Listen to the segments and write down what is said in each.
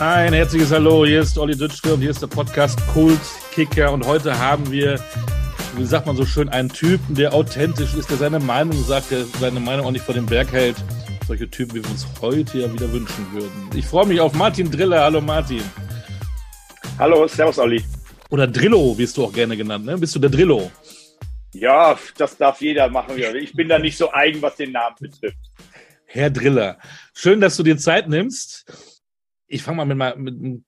Ein herzliches Hallo, hier ist Olli Dütschke und hier ist der Podcast Kult Kicker und heute haben wir, wie sagt man so schön, einen Typen, der authentisch ist, der seine Meinung sagt, der seine Meinung auch nicht vor den Berg hält. Solche Typen, wie wir uns heute ja wieder wünschen würden. Ich freue mich auf Martin Driller. Hallo Martin. Hallo, servus Olli. Oder Drillo, wirst du auch gerne genannt, ne? Bist du der Drillo? Ja, das darf jeder machen. Ich bin da nicht so eigen, was den Namen betrifft. Herr Driller, schön, dass du dir Zeit nimmst ich fange mal mit, mit,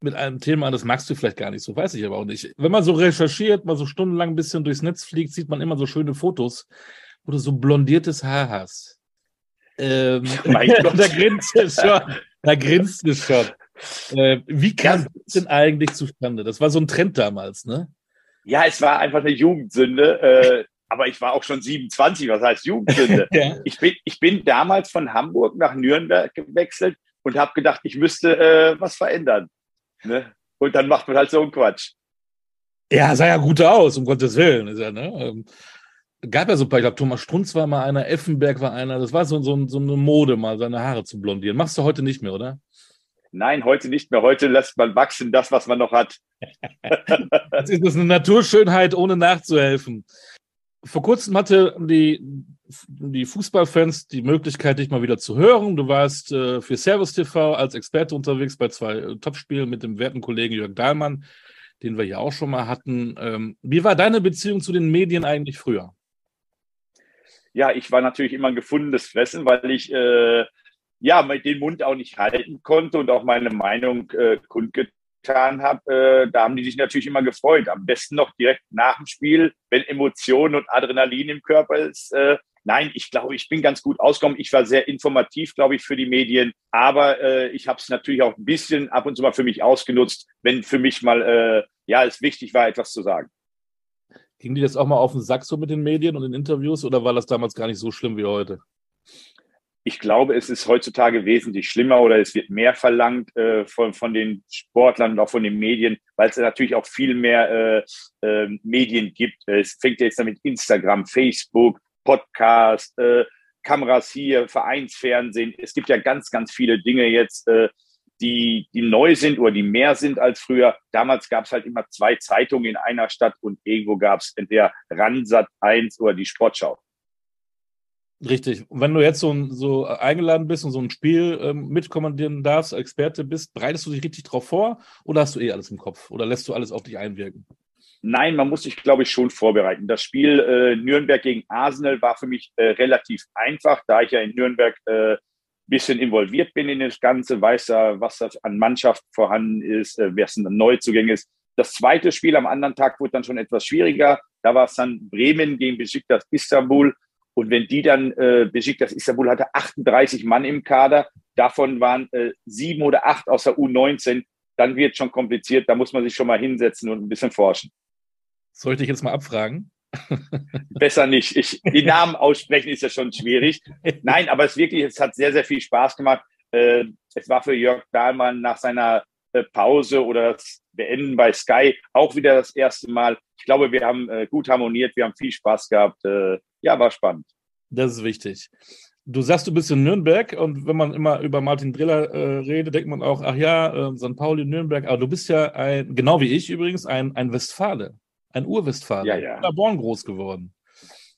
mit einem Thema an, das magst du vielleicht gar nicht so, weiß ich aber auch nicht. Wenn man so recherchiert, mal so stundenlang ein bisschen durchs Netz fliegt, sieht man immer so schöne Fotos, wo du so blondiertes Haar hast. Ähm, da grinst es schon. Da grinst es schon. Äh, wie kam es denn eigentlich zustande? Das war so ein Trend damals, ne? Ja, es war einfach eine Jugendsünde. Äh, aber ich war auch schon 27, was heißt Jugendsünde? ja. ich, bin, ich bin damals von Hamburg nach Nürnberg gewechselt und habe gedacht, ich müsste äh, was verändern. Ne? Und dann macht man halt so einen Quatsch. Ja, sah ja gut aus, um Gottes Willen. Ist ja, ne? Ähm, gab ja so ein paar, ich glaube, Thomas Strunz war mal einer, Effenberg war einer. Das war so, so, so eine Mode, mal seine Haare zu blondieren. Machst du heute nicht mehr, oder? Nein, heute nicht mehr. Heute lässt man wachsen, das, was man noch hat. das ist eine Naturschönheit, ohne nachzuhelfen. Vor kurzem hatte die die Fußballfans die Möglichkeit, dich mal wieder zu hören. Du warst äh, für Servus TV als Experte unterwegs bei zwei äh, Topspielen mit dem werten Kollegen Jörg Dahlmann, den wir hier auch schon mal hatten. Ähm, wie war deine Beziehung zu den Medien eigentlich früher? Ja, ich war natürlich immer ein gefundenes Fressen, weil ich äh, ja den Mund auch nicht halten konnte und auch meine Meinung äh, kundgetan habe. Äh, da haben die sich natürlich immer gefreut. Am besten noch direkt nach dem Spiel, wenn Emotionen und Adrenalin im Körper ist, äh, Nein, ich glaube, ich bin ganz gut ausgekommen. Ich war sehr informativ, glaube ich, für die Medien. Aber äh, ich habe es natürlich auch ein bisschen ab und zu mal für mich ausgenutzt, wenn für mich mal, äh, ja, es wichtig war, etwas zu sagen. Ging die das auch mal auf den Sack so mit den Medien und den Interviews oder war das damals gar nicht so schlimm wie heute? Ich glaube, es ist heutzutage wesentlich schlimmer oder es wird mehr verlangt äh, von, von den Sportlern und auch von den Medien, weil es natürlich auch viel mehr äh, äh, Medien gibt. Es fängt jetzt damit Instagram, Facebook, Podcast, äh, Kameras hier, Vereinsfernsehen. Es gibt ja ganz, ganz viele Dinge jetzt, äh, die, die neu sind oder die mehr sind als früher. Damals gab es halt immer zwei Zeitungen in einer Stadt und irgendwo gab es entweder Ransat 1 oder die Sportschau. Richtig. Und wenn du jetzt so, so eingeladen bist und so ein Spiel ähm, mitkommandieren darfst, Experte bist, bereitest du dich richtig drauf vor oder hast du eh alles im Kopf oder lässt du alles auf dich einwirken? Nein, man muss sich, glaube ich, schon vorbereiten. Das Spiel äh, Nürnberg gegen Arsenal war für mich äh, relativ einfach, da ich ja in Nürnberg äh, bisschen involviert bin in das Ganze, weiß ja, was da an Mannschaft vorhanden ist, äh, wer es Neuzugänge ist. Das zweite Spiel am anderen Tag wurde dann schon etwas schwieriger. Da war es dann Bremen gegen Besiktas Istanbul. Und wenn die dann, äh, Besiktas Istanbul hatte 38 Mann im Kader, davon waren äh, sieben oder acht aus der U19, dann wird es schon kompliziert. Da muss man sich schon mal hinsetzen und ein bisschen forschen. Soll ich dich jetzt mal abfragen? Besser nicht. Ich, die Namen aussprechen ist ja schon schwierig. Nein, aber es wirklich, es hat sehr, sehr viel Spaß gemacht. Äh, es war für Jörg Dahlmann nach seiner Pause oder das Beenden bei Sky auch wieder das erste Mal. Ich glaube, wir haben äh, gut harmoniert, wir haben viel Spaß gehabt. Ja, war spannend. Das ist wichtig. Du sagst, du bist in Nürnberg und wenn man immer über Martin Driller äh, redet, denkt man auch, ach ja, äh, St. Pauli, Nürnberg, aber du bist ja ein, genau wie ich übrigens, ein, ein Westfale ein Urwestfalen, ja, ja. Paderborn groß geworden.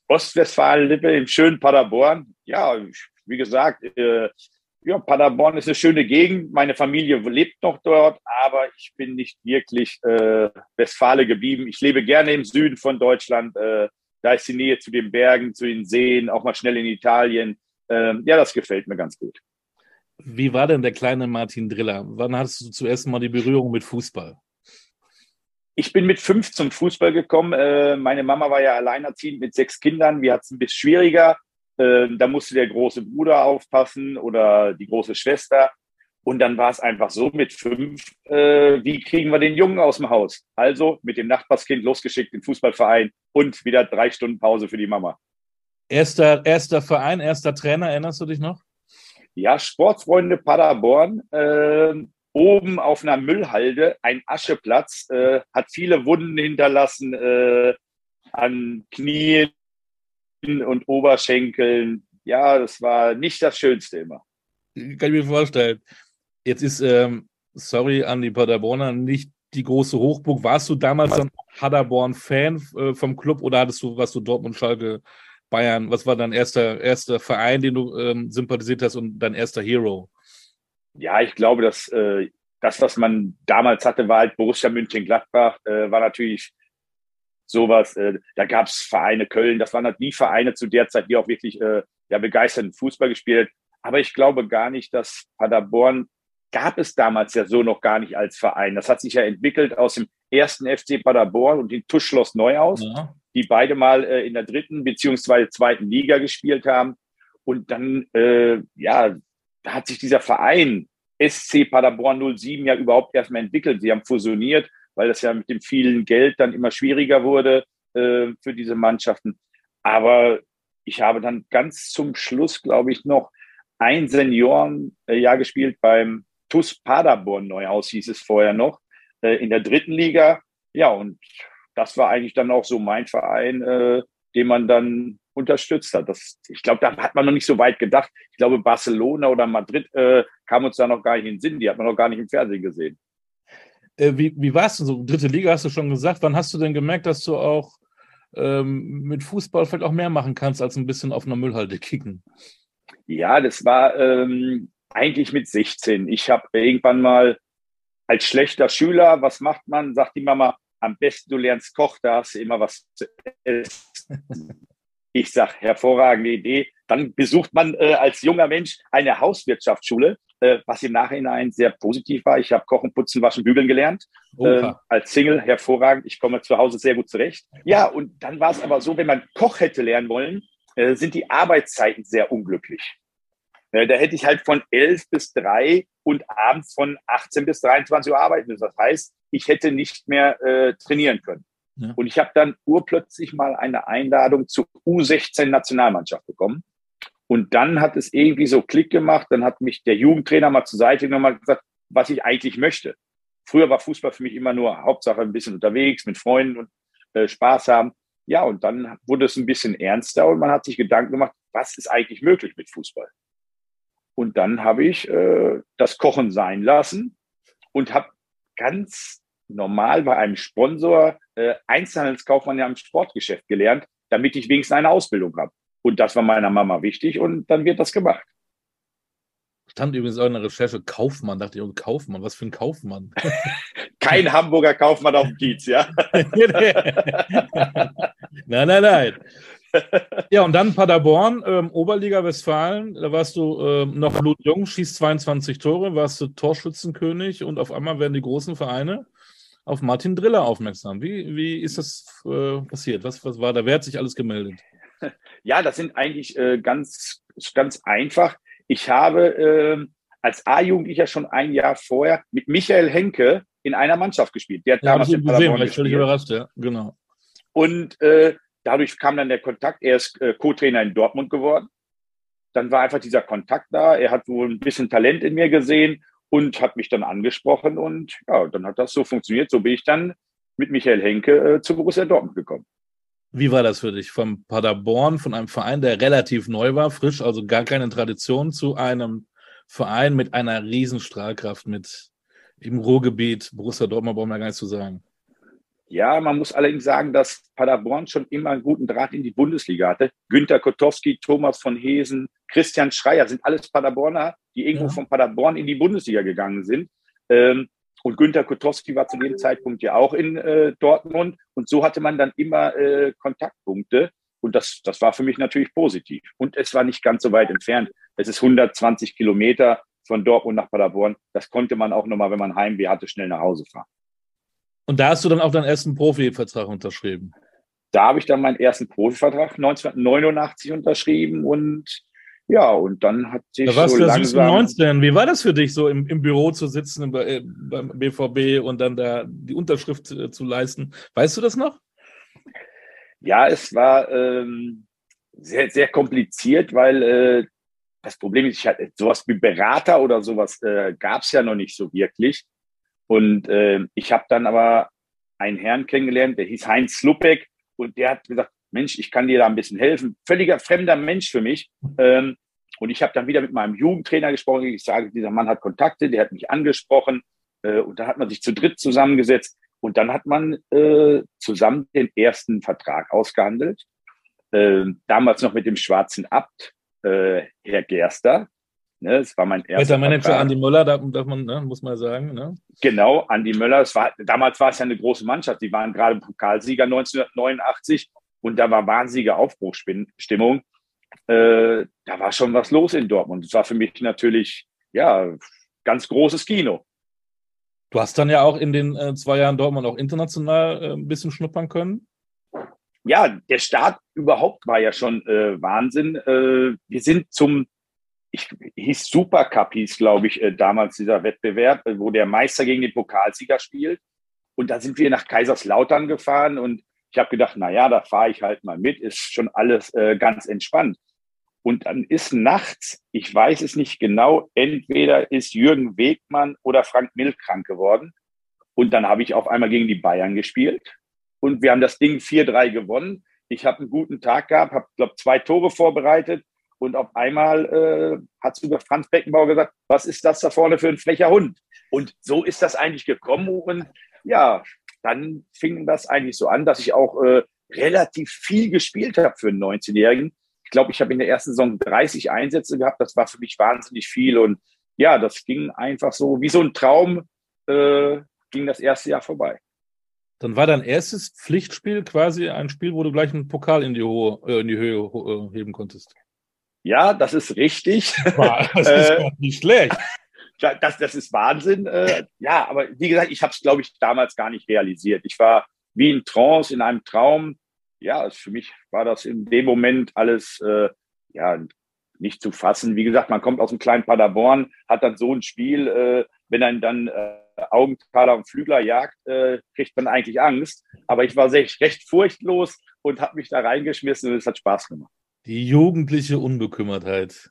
Ostwestfalen-Lippe im schönen Paderborn. Ja, wie gesagt, äh, ja, Paderborn ist eine schöne Gegend. Meine Familie lebt noch dort, aber ich bin nicht wirklich äh, Westfale geblieben. Ich lebe gerne im Süden von Deutschland. Äh, da ist die Nähe zu den Bergen, zu den Seen, auch mal schnell in Italien. Äh, ja, das gefällt mir ganz gut. Wie war denn der kleine Martin Driller? Wann hattest du zuerst mal die Berührung mit Fußball? Ich bin mit fünf zum Fußball gekommen. Äh, meine Mama war ja alleinerziehend mit sechs Kindern. Wir hatten es ein bisschen schwieriger. Äh, da musste der große Bruder aufpassen oder die große Schwester. Und dann war es einfach so mit fünf, äh, wie kriegen wir den Jungen aus dem Haus? Also mit dem Nachbarskind losgeschickt in den Fußballverein und wieder drei Stunden Pause für die Mama. Erster, erster Verein, erster Trainer, erinnerst du dich noch? Ja, Sportfreunde Paderborn. Äh, oben auf einer Müllhalde ein Ascheplatz, äh, hat viele Wunden hinterlassen äh, an Knien und Oberschenkeln. Ja, das war nicht das Schönste immer. Kann ich mir vorstellen. Jetzt ist ähm, sorry an die Paderborner, nicht die große Hochburg. Warst du damals dann Paderborn-Fan äh, vom Club oder hattest du, was du Dortmund, Schalke, Bayern? Was war dein erster, erster Verein, den du ähm, sympathisiert hast und dein erster Hero? Ja, ich glaube, dass äh, das, was man damals hatte, war halt Borussia München-Gladbach, äh, war natürlich sowas. Äh, da gab es Vereine Köln, das waren halt die Vereine zu der Zeit, die auch wirklich äh, ja, begeisternden Fußball gespielt. Aber ich glaube gar nicht, dass Paderborn gab es damals ja so noch gar nicht als Verein. Das hat sich ja entwickelt aus dem ersten FC Paderborn und dem Tuschschloss Neuhaus, ja. die beide mal äh, in der dritten beziehungsweise zweiten Liga gespielt haben. Und dann, äh, ja, da hat sich dieser Verein SC Paderborn 07 ja überhaupt erstmal entwickelt. Sie haben fusioniert, weil das ja mit dem vielen Geld dann immer schwieriger wurde äh, für diese Mannschaften. Aber ich habe dann ganz zum Schluss, glaube ich, noch ein Seniorenjahr gespielt beim TUS Paderborn Neuhaus, hieß es vorher noch, äh, in der dritten Liga. Ja, und das war eigentlich dann auch so mein Verein, äh, den man dann unterstützt hat. Das, ich glaube, da hat man noch nicht so weit gedacht. Ich glaube, Barcelona oder Madrid äh, kam uns da noch gar nicht in den Sinn. Die hat man noch gar nicht im Fernsehen gesehen. Äh, wie, wie war es denn so? Dritte Liga hast du schon gesagt. Wann hast du denn gemerkt, dass du auch ähm, mit Fußball vielleicht auch mehr machen kannst, als ein bisschen auf einer Müllhalde kicken? Ja, das war ähm, eigentlich mit 16. Ich habe irgendwann mal als schlechter Schüler, was macht man? Sagt die Mama, am besten du lernst Koch, da hast du immer was zu essen. Ich sage, hervorragende Idee. Dann besucht man äh, als junger Mensch eine Hauswirtschaftsschule, äh, was im Nachhinein sehr positiv war. Ich habe Kochen, Putzen, Waschen, Bügeln gelernt. Äh, als Single hervorragend. Ich komme zu Hause sehr gut zurecht. Ja, und dann war es aber so, wenn man Koch hätte lernen wollen, äh, sind die Arbeitszeiten sehr unglücklich. Äh, da hätte ich halt von 11 bis 3 und abends von 18 bis 23 Uhr arbeiten müssen. Das heißt, ich hätte nicht mehr äh, trainieren können. Ja. Und ich habe dann urplötzlich mal eine Einladung zur U16-Nationalmannschaft bekommen. Und dann hat es irgendwie so Klick gemacht. Dann hat mich der Jugendtrainer mal zur Seite genommen und gesagt, was ich eigentlich möchte. Früher war Fußball für mich immer nur Hauptsache ein bisschen unterwegs mit Freunden und äh, Spaß haben. Ja, und dann wurde es ein bisschen ernster und man hat sich Gedanken gemacht, was ist eigentlich möglich mit Fußball? Und dann habe ich äh, das Kochen sein lassen und habe ganz normal bei einem Sponsor äh, Einzelhandelskaufmann ja im Sportgeschäft gelernt, damit ich wenigstens eine Ausbildung habe. Und das war meiner Mama wichtig und dann wird das gemacht. Stand übrigens auch in der Recherche Kaufmann, dachte ich, oh, Kaufmann, was für ein Kaufmann? Kein Hamburger Kaufmann auf dem Kiez, ja? nein, nein, nein. ja, und dann Paderborn, ähm, Oberliga Westfalen, da warst du ähm, noch blutjung, schießt 22 Tore, warst du Torschützenkönig und auf einmal werden die großen Vereine auf Martin Driller aufmerksam. Wie, wie ist das äh, passiert? Was, was war da? Wer hat sich alles gemeldet? Ja, das sind eigentlich äh, ganz, ganz einfach. Ich habe äh, als A-Jugendlicher schon ein Jahr vorher mit Michael Henke in einer Mannschaft gespielt. Der hat ja, damals in gesehen, war ich völlig überrascht, ja, genau. Und äh, Dadurch kam dann der Kontakt. Er ist äh, Co-Trainer in Dortmund geworden. Dann war einfach dieser Kontakt da. Er hat wohl ein bisschen Talent in mir gesehen und hat mich dann angesprochen. Und ja, dann hat das so funktioniert. So bin ich dann mit Michael Henke äh, zu Borussia Dortmund gekommen. Wie war das für dich? Vom Paderborn, von einem Verein, der relativ neu war, frisch, also gar keine Tradition, zu einem Verein mit einer riesen Strahlkraft, mit im Ruhrgebiet, Borussia Dortmund brauchen wir gar nicht zu sagen. Ja, man muss allerdings sagen, dass Paderborn schon immer einen guten Draht in die Bundesliga hatte. Günter Kotowski, Thomas von Hesen, Christian Schreier sind alles Paderborner, die irgendwo ja. von Paderborn in die Bundesliga gegangen sind. Ähm, und Günter Kotowski war zu dem Zeitpunkt ja auch in äh, Dortmund. Und so hatte man dann immer äh, Kontaktpunkte. Und das, das war für mich natürlich positiv. Und es war nicht ganz so weit entfernt. Es ist 120 Kilometer von Dortmund nach Paderborn. Das konnte man auch nochmal, wenn man Heimweh hatte, schnell nach Hause fahren. Und da hast du dann auch deinen ersten Profivertrag unterschrieben. Da habe ich dann meinen ersten Profivertrag 1989 unterschrieben und ja, und dann hat sich da warst so du langsam... 19. Wie war das für dich, so im, im Büro zu sitzen im, äh, beim BVB und dann da die Unterschrift äh, zu leisten? Weißt du das noch? Ja, es war ähm, sehr, sehr kompliziert, weil äh, das Problem ist, ich hatte sowas wie Berater oder sowas äh, gab es ja noch nicht so wirklich. Und äh, ich habe dann aber einen Herrn kennengelernt, der hieß Heinz Slupek und der hat gesagt, Mensch, ich kann dir da ein bisschen helfen. Völliger fremder Mensch für mich. Ähm, und ich habe dann wieder mit meinem Jugendtrainer gesprochen. Ich sage, dieser Mann hat Kontakte, der hat mich angesprochen. Äh, und da hat man sich zu dritt zusammengesetzt und dann hat man äh, zusammen den ersten Vertrag ausgehandelt. Äh, damals noch mit dem schwarzen Abt, äh, Herr Gerster. Ne, das war mein erster Der Manager Vertrag. Andi Möller, darf, darf man, ne, muss man sagen. Ne? Genau, Andi Möller. War, damals war es ja eine große Mannschaft. Die waren gerade Pokalsieger 1989 und da war wahnsinnige Aufbruchstimmung. Äh, da war schon was los in Dortmund. Das war für mich natürlich, ja, ganz großes Kino. Du hast dann ja auch in den äh, zwei Jahren Dortmund auch international äh, ein bisschen schnuppern können. Ja, der Start überhaupt war ja schon äh, Wahnsinn. Äh, wir sind zum, ich hieß Supercup, hieß glaube ich äh, damals dieser Wettbewerb, wo der Meister gegen den Pokalsieger spielt. Und da sind wir nach Kaiserslautern gefahren und ich habe gedacht, na ja, da fahre ich halt mal mit, ist schon alles ganz entspannt. Und dann ist nachts, ich weiß es nicht genau, entweder ist Jürgen Wegmann oder Frank Mill krank geworden. Und dann habe ich auf einmal gegen die Bayern gespielt. Und wir haben das Ding 4-3 gewonnen. Ich habe einen guten Tag gehabt, habe, glaube zwei Tore vorbereitet. Und auf einmal äh, hat sogar Franz Beckenbauer gesagt, was ist das da vorne für ein frecher Hund? Und so ist das eigentlich gekommen. Und ja, dann fing das eigentlich so an, dass ich auch äh, relativ viel gespielt habe für einen 19-Jährigen. Ich glaube, ich habe in der ersten Saison 30 Einsätze gehabt. Das war für mich wahnsinnig viel. Und ja, das ging einfach so wie so ein Traum, äh, ging das erste Jahr vorbei. Dann war dein erstes Pflichtspiel quasi ein Spiel, wo du gleich einen Pokal in die, Ho äh, in die Höhe äh, heben konntest. Ja, das ist richtig. Das ist äh, nicht schlecht. Das, das ist Wahnsinn. Äh, ja, aber wie gesagt, ich habe es, glaube ich, damals gar nicht realisiert. Ich war wie in Trance, in einem Traum ja, für mich war das in dem Moment alles äh, ja nicht zu fassen. Wie gesagt, man kommt aus einem kleinen Paderborn, hat dann so ein Spiel, äh, wenn ein dann äh, Augenthaler und Flügler jagt, äh, kriegt man eigentlich Angst. Aber ich war recht, recht furchtlos und habe mich da reingeschmissen und es hat Spaß gemacht. Die jugendliche Unbekümmertheit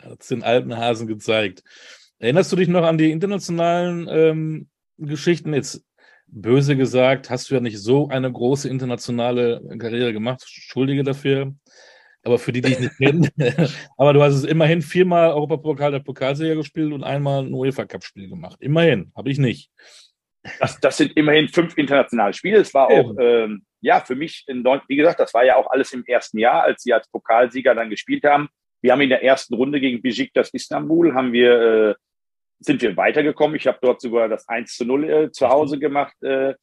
hat es den alten Hasen gezeigt. Erinnerst du dich noch an die internationalen ähm, Geschichten? Jetzt böse gesagt, hast du ja nicht so eine große internationale Karriere gemacht. Schuldige dafür. Aber für die, die ich nicht kenne. aber du hast es immerhin viermal Europapokal der Pokalsieger gespielt und einmal ein UEFA-Cup-Spiel gemacht. Immerhin, habe ich nicht. Das, das, sind immerhin fünf internationale Spiele. Es war auch, ähm, ja, für mich, in, wie gesagt, das war ja auch alles im ersten Jahr, als sie als Pokalsieger dann gespielt haben. Wir haben in der ersten Runde gegen Besiktas Istanbul, haben wir äh, sind wir weitergekommen. Ich habe dort sogar das 1 zu 0 äh, zu Hause gemacht äh,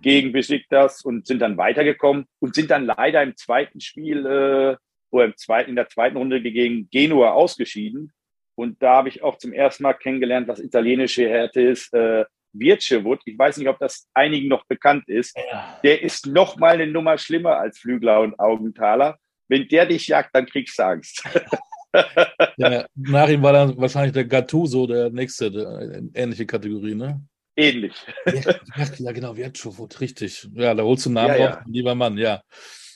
gegen Besiktas und sind dann weitergekommen und sind dann leider im zweiten Spiel äh, oder im zweiten, in der zweiten Runde gegen Genua ausgeschieden. Und da habe ich auch zum ersten Mal kennengelernt, was italienische Härte ist. Äh, Wirtschewut, ich weiß nicht, ob das einigen noch bekannt ist, ja. der ist noch mal eine Nummer schlimmer als Flügler und Augenthaler. Wenn der dich jagt, dann kriegst du Angst. ja, nach ihm war dann wahrscheinlich der Gattuso der nächste, der, ähnliche Kategorie, ne? Ähnlich. Ja, ja genau, Wertschofut, richtig. Ja, da holst du einen Namen ja, ja. lieber Mann, ja.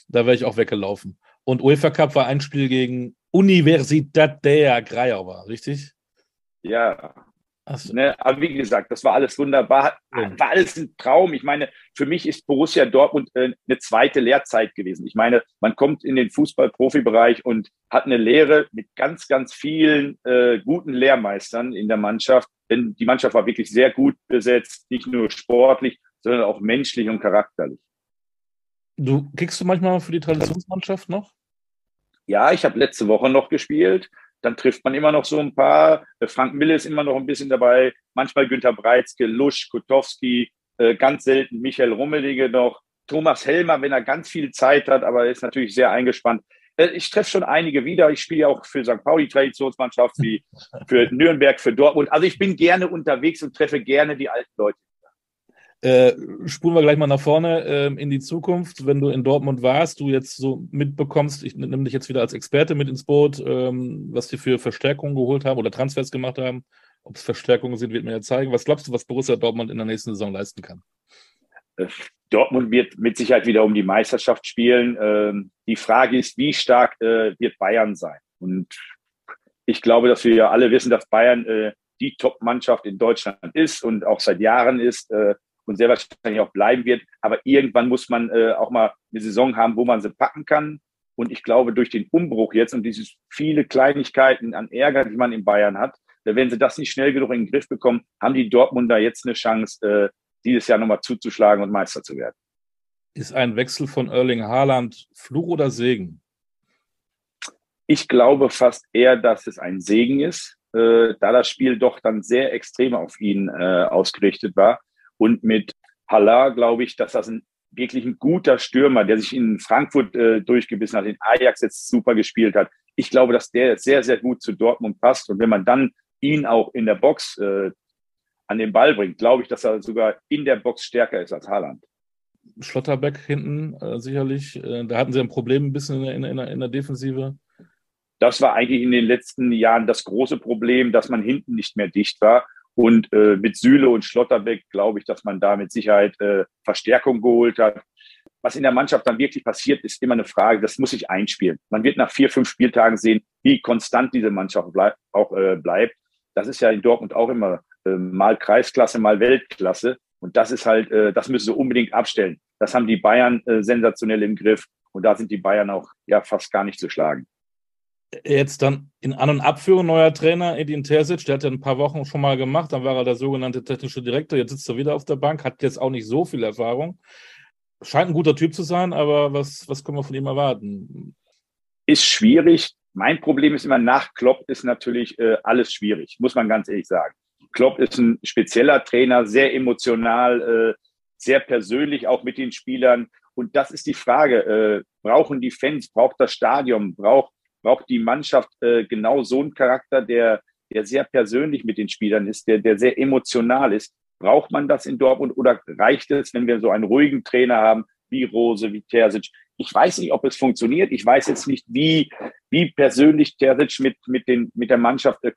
Da wäre ich auch weggelaufen. Und UEFA Cup war ein Spiel gegen Universidad der Grajauer, richtig? Ja, so. Ne, aber wie gesagt, das war alles wunderbar, war alles ein Traum. Ich meine, für mich ist Borussia Dortmund äh, eine zweite Lehrzeit gewesen. Ich meine, man kommt in den Fußball-Profibereich und hat eine Lehre mit ganz, ganz vielen äh, guten Lehrmeistern in der Mannschaft. Denn die Mannschaft war wirklich sehr gut besetzt, nicht nur sportlich, sondern auch menschlich und charakterlich. Du kickst du manchmal für die Traditionsmannschaft noch? Ja, ich habe letzte Woche noch gespielt dann trifft man immer noch so ein paar. Äh, Frank Mille ist immer noch ein bisschen dabei, manchmal Günter Breitzke, Lusch, Kutowski, äh, ganz selten Michael Rummelige noch, Thomas Helmer, wenn er ganz viel Zeit hat, aber er ist natürlich sehr eingespannt. Äh, ich treffe schon einige wieder. Ich spiele ja auch für St. Pauli Traditionsmannschaft, wie für Nürnberg, für Dortmund. Also ich bin gerne unterwegs und treffe gerne die alten Leute. Äh, spulen wir gleich mal nach vorne äh, in die Zukunft. Wenn du in Dortmund warst, du jetzt so mitbekommst, ich nehme dich jetzt wieder als Experte mit ins Boot, ähm, was die für Verstärkungen geholt haben oder Transfers gemacht haben. Ob es Verstärkungen sind, wird mir ja zeigen. Was glaubst du, was Borussia Dortmund in der nächsten Saison leisten kann? Äh, Dortmund wird mit Sicherheit wieder um die Meisterschaft spielen. Ähm, die Frage ist, wie stark äh, wird Bayern sein? Und ich glaube, dass wir ja alle wissen, dass Bayern äh, die Top-Mannschaft in Deutschland ist und auch seit Jahren ist und sehr wahrscheinlich auch bleiben wird. Aber irgendwann muss man äh, auch mal eine Saison haben, wo man sie packen kann. Und ich glaube, durch den Umbruch jetzt und diese viele Kleinigkeiten an Ärger, die man in Bayern hat, wenn sie das nicht schnell genug in den Griff bekommen, haben die Dortmunder jetzt eine Chance, äh, dieses Jahr nochmal zuzuschlagen und Meister zu werden. Ist ein Wechsel von Erling Haaland Fluch oder Segen? Ich glaube fast eher, dass es ein Segen ist, äh, da das Spiel doch dann sehr extrem auf ihn äh, ausgerichtet war. Und mit Haller glaube ich, dass das ein wirklich ein guter Stürmer, der sich in Frankfurt äh, durchgebissen hat, in Ajax jetzt super gespielt hat. Ich glaube, dass der sehr, sehr gut zu Dortmund passt. Und wenn man dann ihn auch in der Box äh, an den Ball bringt, glaube ich, dass er sogar in der Box stärker ist als Haaland. Schlotterbeck hinten äh, sicherlich. Äh, da hatten sie ein Problem ein bisschen in, in, in, in der Defensive. Das war eigentlich in den letzten Jahren das große Problem, dass man hinten nicht mehr dicht war. Und äh, mit Süle und Schlotterbeck glaube ich, dass man da mit Sicherheit äh, Verstärkung geholt hat. Was in der Mannschaft dann wirklich passiert, ist immer eine Frage, das muss sich einspielen. Man wird nach vier, fünf Spieltagen sehen, wie konstant diese Mannschaft bleib, auch äh, bleibt. Das ist ja in Dortmund auch immer äh, mal Kreisklasse, mal Weltklasse. Und das ist halt, äh, das müssen sie unbedingt abstellen. Das haben die Bayern äh, sensationell im Griff. Und da sind die Bayern auch ja fast gar nicht zu schlagen jetzt dann in An- und Abführung neuer Trainer, Edin Terzic, der hat ja ein paar Wochen schon mal gemacht, dann war er der sogenannte technische Direktor, jetzt sitzt er wieder auf der Bank, hat jetzt auch nicht so viel Erfahrung. Scheint ein guter Typ zu sein, aber was, was können wir von ihm erwarten? Ist schwierig. Mein Problem ist immer, nach Klopp ist natürlich äh, alles schwierig, muss man ganz ehrlich sagen. Klopp ist ein spezieller Trainer, sehr emotional, äh, sehr persönlich auch mit den Spielern. Und das ist die Frage, äh, brauchen die Fans, braucht das Stadion, braucht braucht die Mannschaft äh, genau so einen Charakter, der, der sehr persönlich mit den Spielern ist, der, der sehr emotional ist. Braucht man das in Dortmund oder reicht es, wenn wir so einen ruhigen Trainer haben, wie Rose, wie Terzic? Ich weiß nicht, ob es funktioniert. Ich weiß jetzt nicht, wie, wie persönlich Terzic mit, mit, den, mit der Mannschaft äh,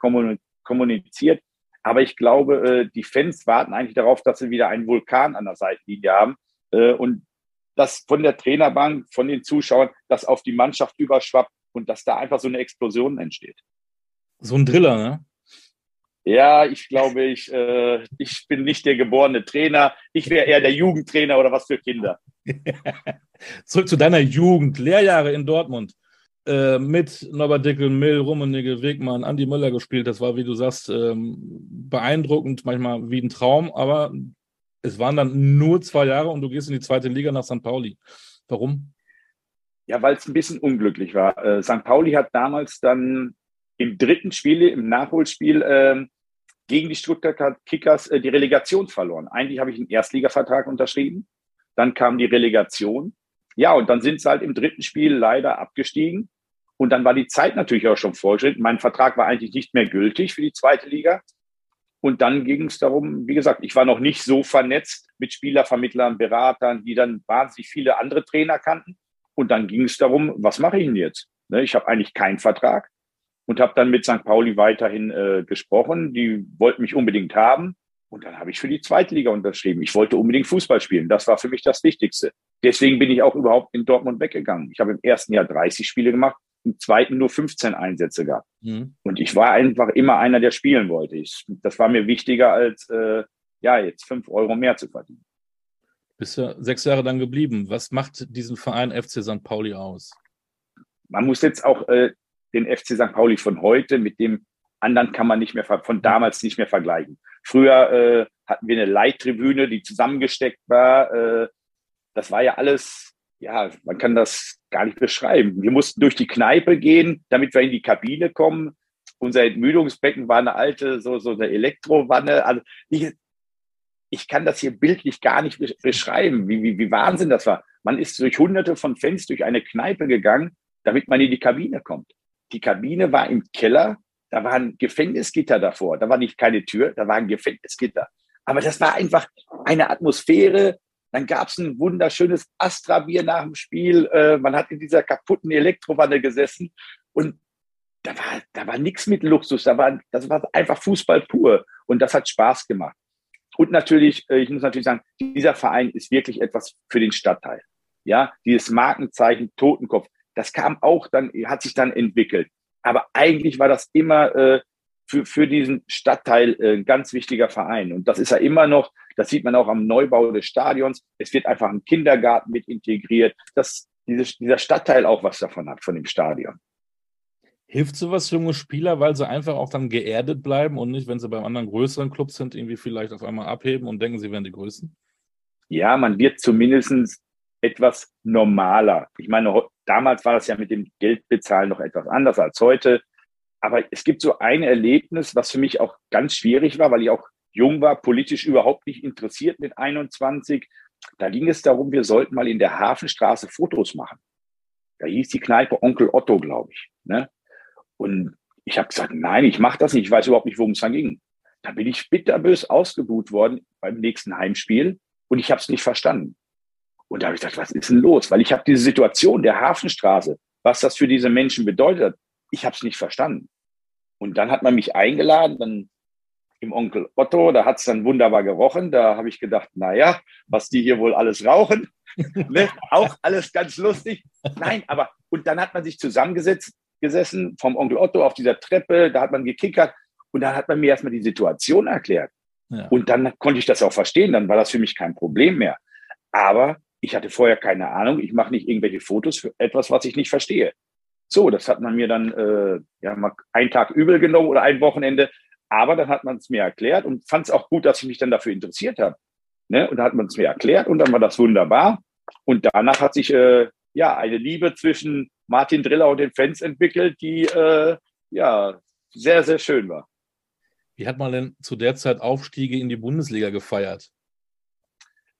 kommuniziert. Aber ich glaube, äh, die Fans warten eigentlich darauf, dass sie wieder einen Vulkan an der Seitenlinie haben. Äh, und das von der Trainerbank, von den Zuschauern, das auf die Mannschaft überschwappt und dass da einfach so eine Explosion entsteht. So ein Driller, ne? Ja, ich glaube, ich, äh, ich bin nicht der geborene Trainer. Ich wäre eher der Jugendtrainer oder was für Kinder. Zurück zu deiner Jugend, Lehrjahre in Dortmund. Äh, mit Norbert Dickel, Mill, Rummenigge, Wegmann, Andi Möller gespielt. Das war, wie du sagst, ähm, beeindruckend, manchmal wie ein Traum, aber es waren dann nur zwei Jahre und du gehst in die zweite Liga nach St. Pauli. Warum? Ja, weil es ein bisschen unglücklich war. Äh, St. Pauli hat damals dann im dritten Spiel, im Nachholspiel, äh, gegen die Stuttgarter Kickers äh, die Relegation verloren. Eigentlich habe ich einen Erstligavertrag unterschrieben. Dann kam die Relegation. Ja, und dann sind sie halt im dritten Spiel leider abgestiegen. Und dann war die Zeit natürlich auch schon vorgeschritten. Mein Vertrag war eigentlich nicht mehr gültig für die zweite Liga. Und dann ging es darum, wie gesagt, ich war noch nicht so vernetzt mit Spielervermittlern, Beratern, die dann wahnsinnig viele andere Trainer kannten. Und dann ging es darum, was mache ich denn jetzt? Ne, ich habe eigentlich keinen Vertrag und habe dann mit St. Pauli weiterhin äh, gesprochen. Die wollten mich unbedingt haben. Und dann habe ich für die Zweitliga unterschrieben. Ich wollte unbedingt Fußball spielen. Das war für mich das Wichtigste. Deswegen bin ich auch überhaupt in Dortmund weggegangen. Ich habe im ersten Jahr 30 Spiele gemacht, im zweiten nur 15 Einsätze gehabt. Mhm. Und ich war einfach immer einer, der spielen wollte. Ich, das war mir wichtiger als äh, ja jetzt fünf Euro mehr zu verdienen. Bist ja sechs Jahre dann geblieben. Was macht diesen Verein FC St. Pauli aus? Man muss jetzt auch äh, den FC St. Pauli von heute mit dem anderen kann man nicht mehr von damals nicht mehr vergleichen. Früher äh, hatten wir eine Leittribüne, die zusammengesteckt war. Äh, das war ja alles, ja, man kann das gar nicht beschreiben. Wir mussten durch die Kneipe gehen, damit wir in die Kabine kommen. Unser Entmüdungsbecken war eine alte, so, so eine Elektrowanne. Also, ich kann das hier bildlich gar nicht beschreiben, wie, wie, wie Wahnsinn das war. Man ist durch hunderte von Fans durch eine Kneipe gegangen, damit man in die Kabine kommt. Die Kabine war im Keller, da war ein Gefängnisgitter davor. Da war nicht keine Tür, da war ein Gefängnisgitter. Aber das war einfach eine Atmosphäre. Dann gab es ein wunderschönes Astra-Bier nach dem Spiel. Äh, man hat in dieser kaputten Elektrowanne gesessen und da war, da war nichts mit Luxus. Da war, das war einfach Fußball pur. Und das hat Spaß gemacht. Und natürlich, äh, ich muss natürlich sagen, dieser Verein ist wirklich etwas für den Stadtteil. Ja, dieses Markenzeichen Totenkopf, das kam auch dann, hat sich dann entwickelt. Aber eigentlich war das immer äh, für, für diesen Stadtteil äh, ein ganz wichtiger Verein. Und das ist ja immer noch, das sieht man auch am Neubau des Stadions. Es wird einfach ein Kindergarten mit integriert, dass dieses, dieser Stadtteil auch was davon hat, von dem Stadion. Hilft sowas junge Spieler, weil sie einfach auch dann geerdet bleiben und nicht, wenn sie beim anderen größeren Club sind, irgendwie vielleicht auf einmal abheben und denken, sie wären die Größten? Ja, man wird zumindest etwas normaler. Ich meine, damals war das ja mit dem Geldbezahlen noch etwas anders als heute. Aber es gibt so ein Erlebnis, was für mich auch ganz schwierig war, weil ich auch jung war, politisch überhaupt nicht interessiert mit 21. Da ging es darum, wir sollten mal in der Hafenstraße Fotos machen. Da hieß die Kneipe Onkel Otto, glaube ich. Ne? Und ich habe gesagt, nein, ich mache das nicht. Ich weiß überhaupt nicht, worum es dann ging. Da bin ich bitterbös ausgebuht worden beim nächsten Heimspiel und ich habe es nicht verstanden. Und da habe ich gedacht, was ist denn los? Weil ich habe diese Situation der Hafenstraße, was das für diese Menschen bedeutet, ich habe es nicht verstanden. Und dann hat man mich eingeladen, dann im Onkel Otto, da hat es dann wunderbar gerochen. Da habe ich gedacht, naja, was die hier wohl alles rauchen. ne? Auch alles ganz lustig. Nein, aber, und dann hat man sich zusammengesetzt gesessen vom Onkel Otto auf dieser Treppe, da hat man gekickert und dann hat man mir erstmal die Situation erklärt. Ja. Und dann konnte ich das auch verstehen, dann war das für mich kein Problem mehr. Aber ich hatte vorher keine Ahnung, ich mache nicht irgendwelche Fotos für etwas, was ich nicht verstehe. So, das hat man mir dann äh, ja mal einen Tag übel genommen oder ein Wochenende, aber dann hat man es mir erklärt und fand es auch gut, dass ich mich dann dafür interessiert habe. Ne? Und da hat man es mir erklärt und dann war das wunderbar. Und danach hat sich äh, ja eine Liebe zwischen Martin Driller und den Fans entwickelt, die äh, ja sehr, sehr schön war. Wie hat man denn zu der Zeit Aufstiege in die Bundesliga gefeiert?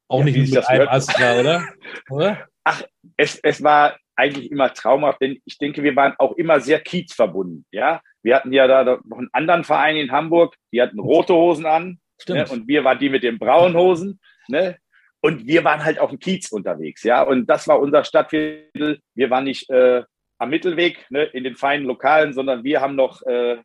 Auch ja, nicht mit das einem Astra, oder? oder? Ach, es, es war eigentlich immer traumhaft, denn ich denke, wir waren auch immer sehr kiezverbunden. Ja, wir hatten ja da noch einen anderen Verein in Hamburg, die hatten rote Hosen an ne? und wir waren die mit den braunen Hosen. Ne? Und wir waren halt auf dem Kiez unterwegs, ja. Und das war unser Stadtviertel. Wir waren nicht äh, am Mittelweg, ne, in den feinen Lokalen, sondern wir haben noch äh,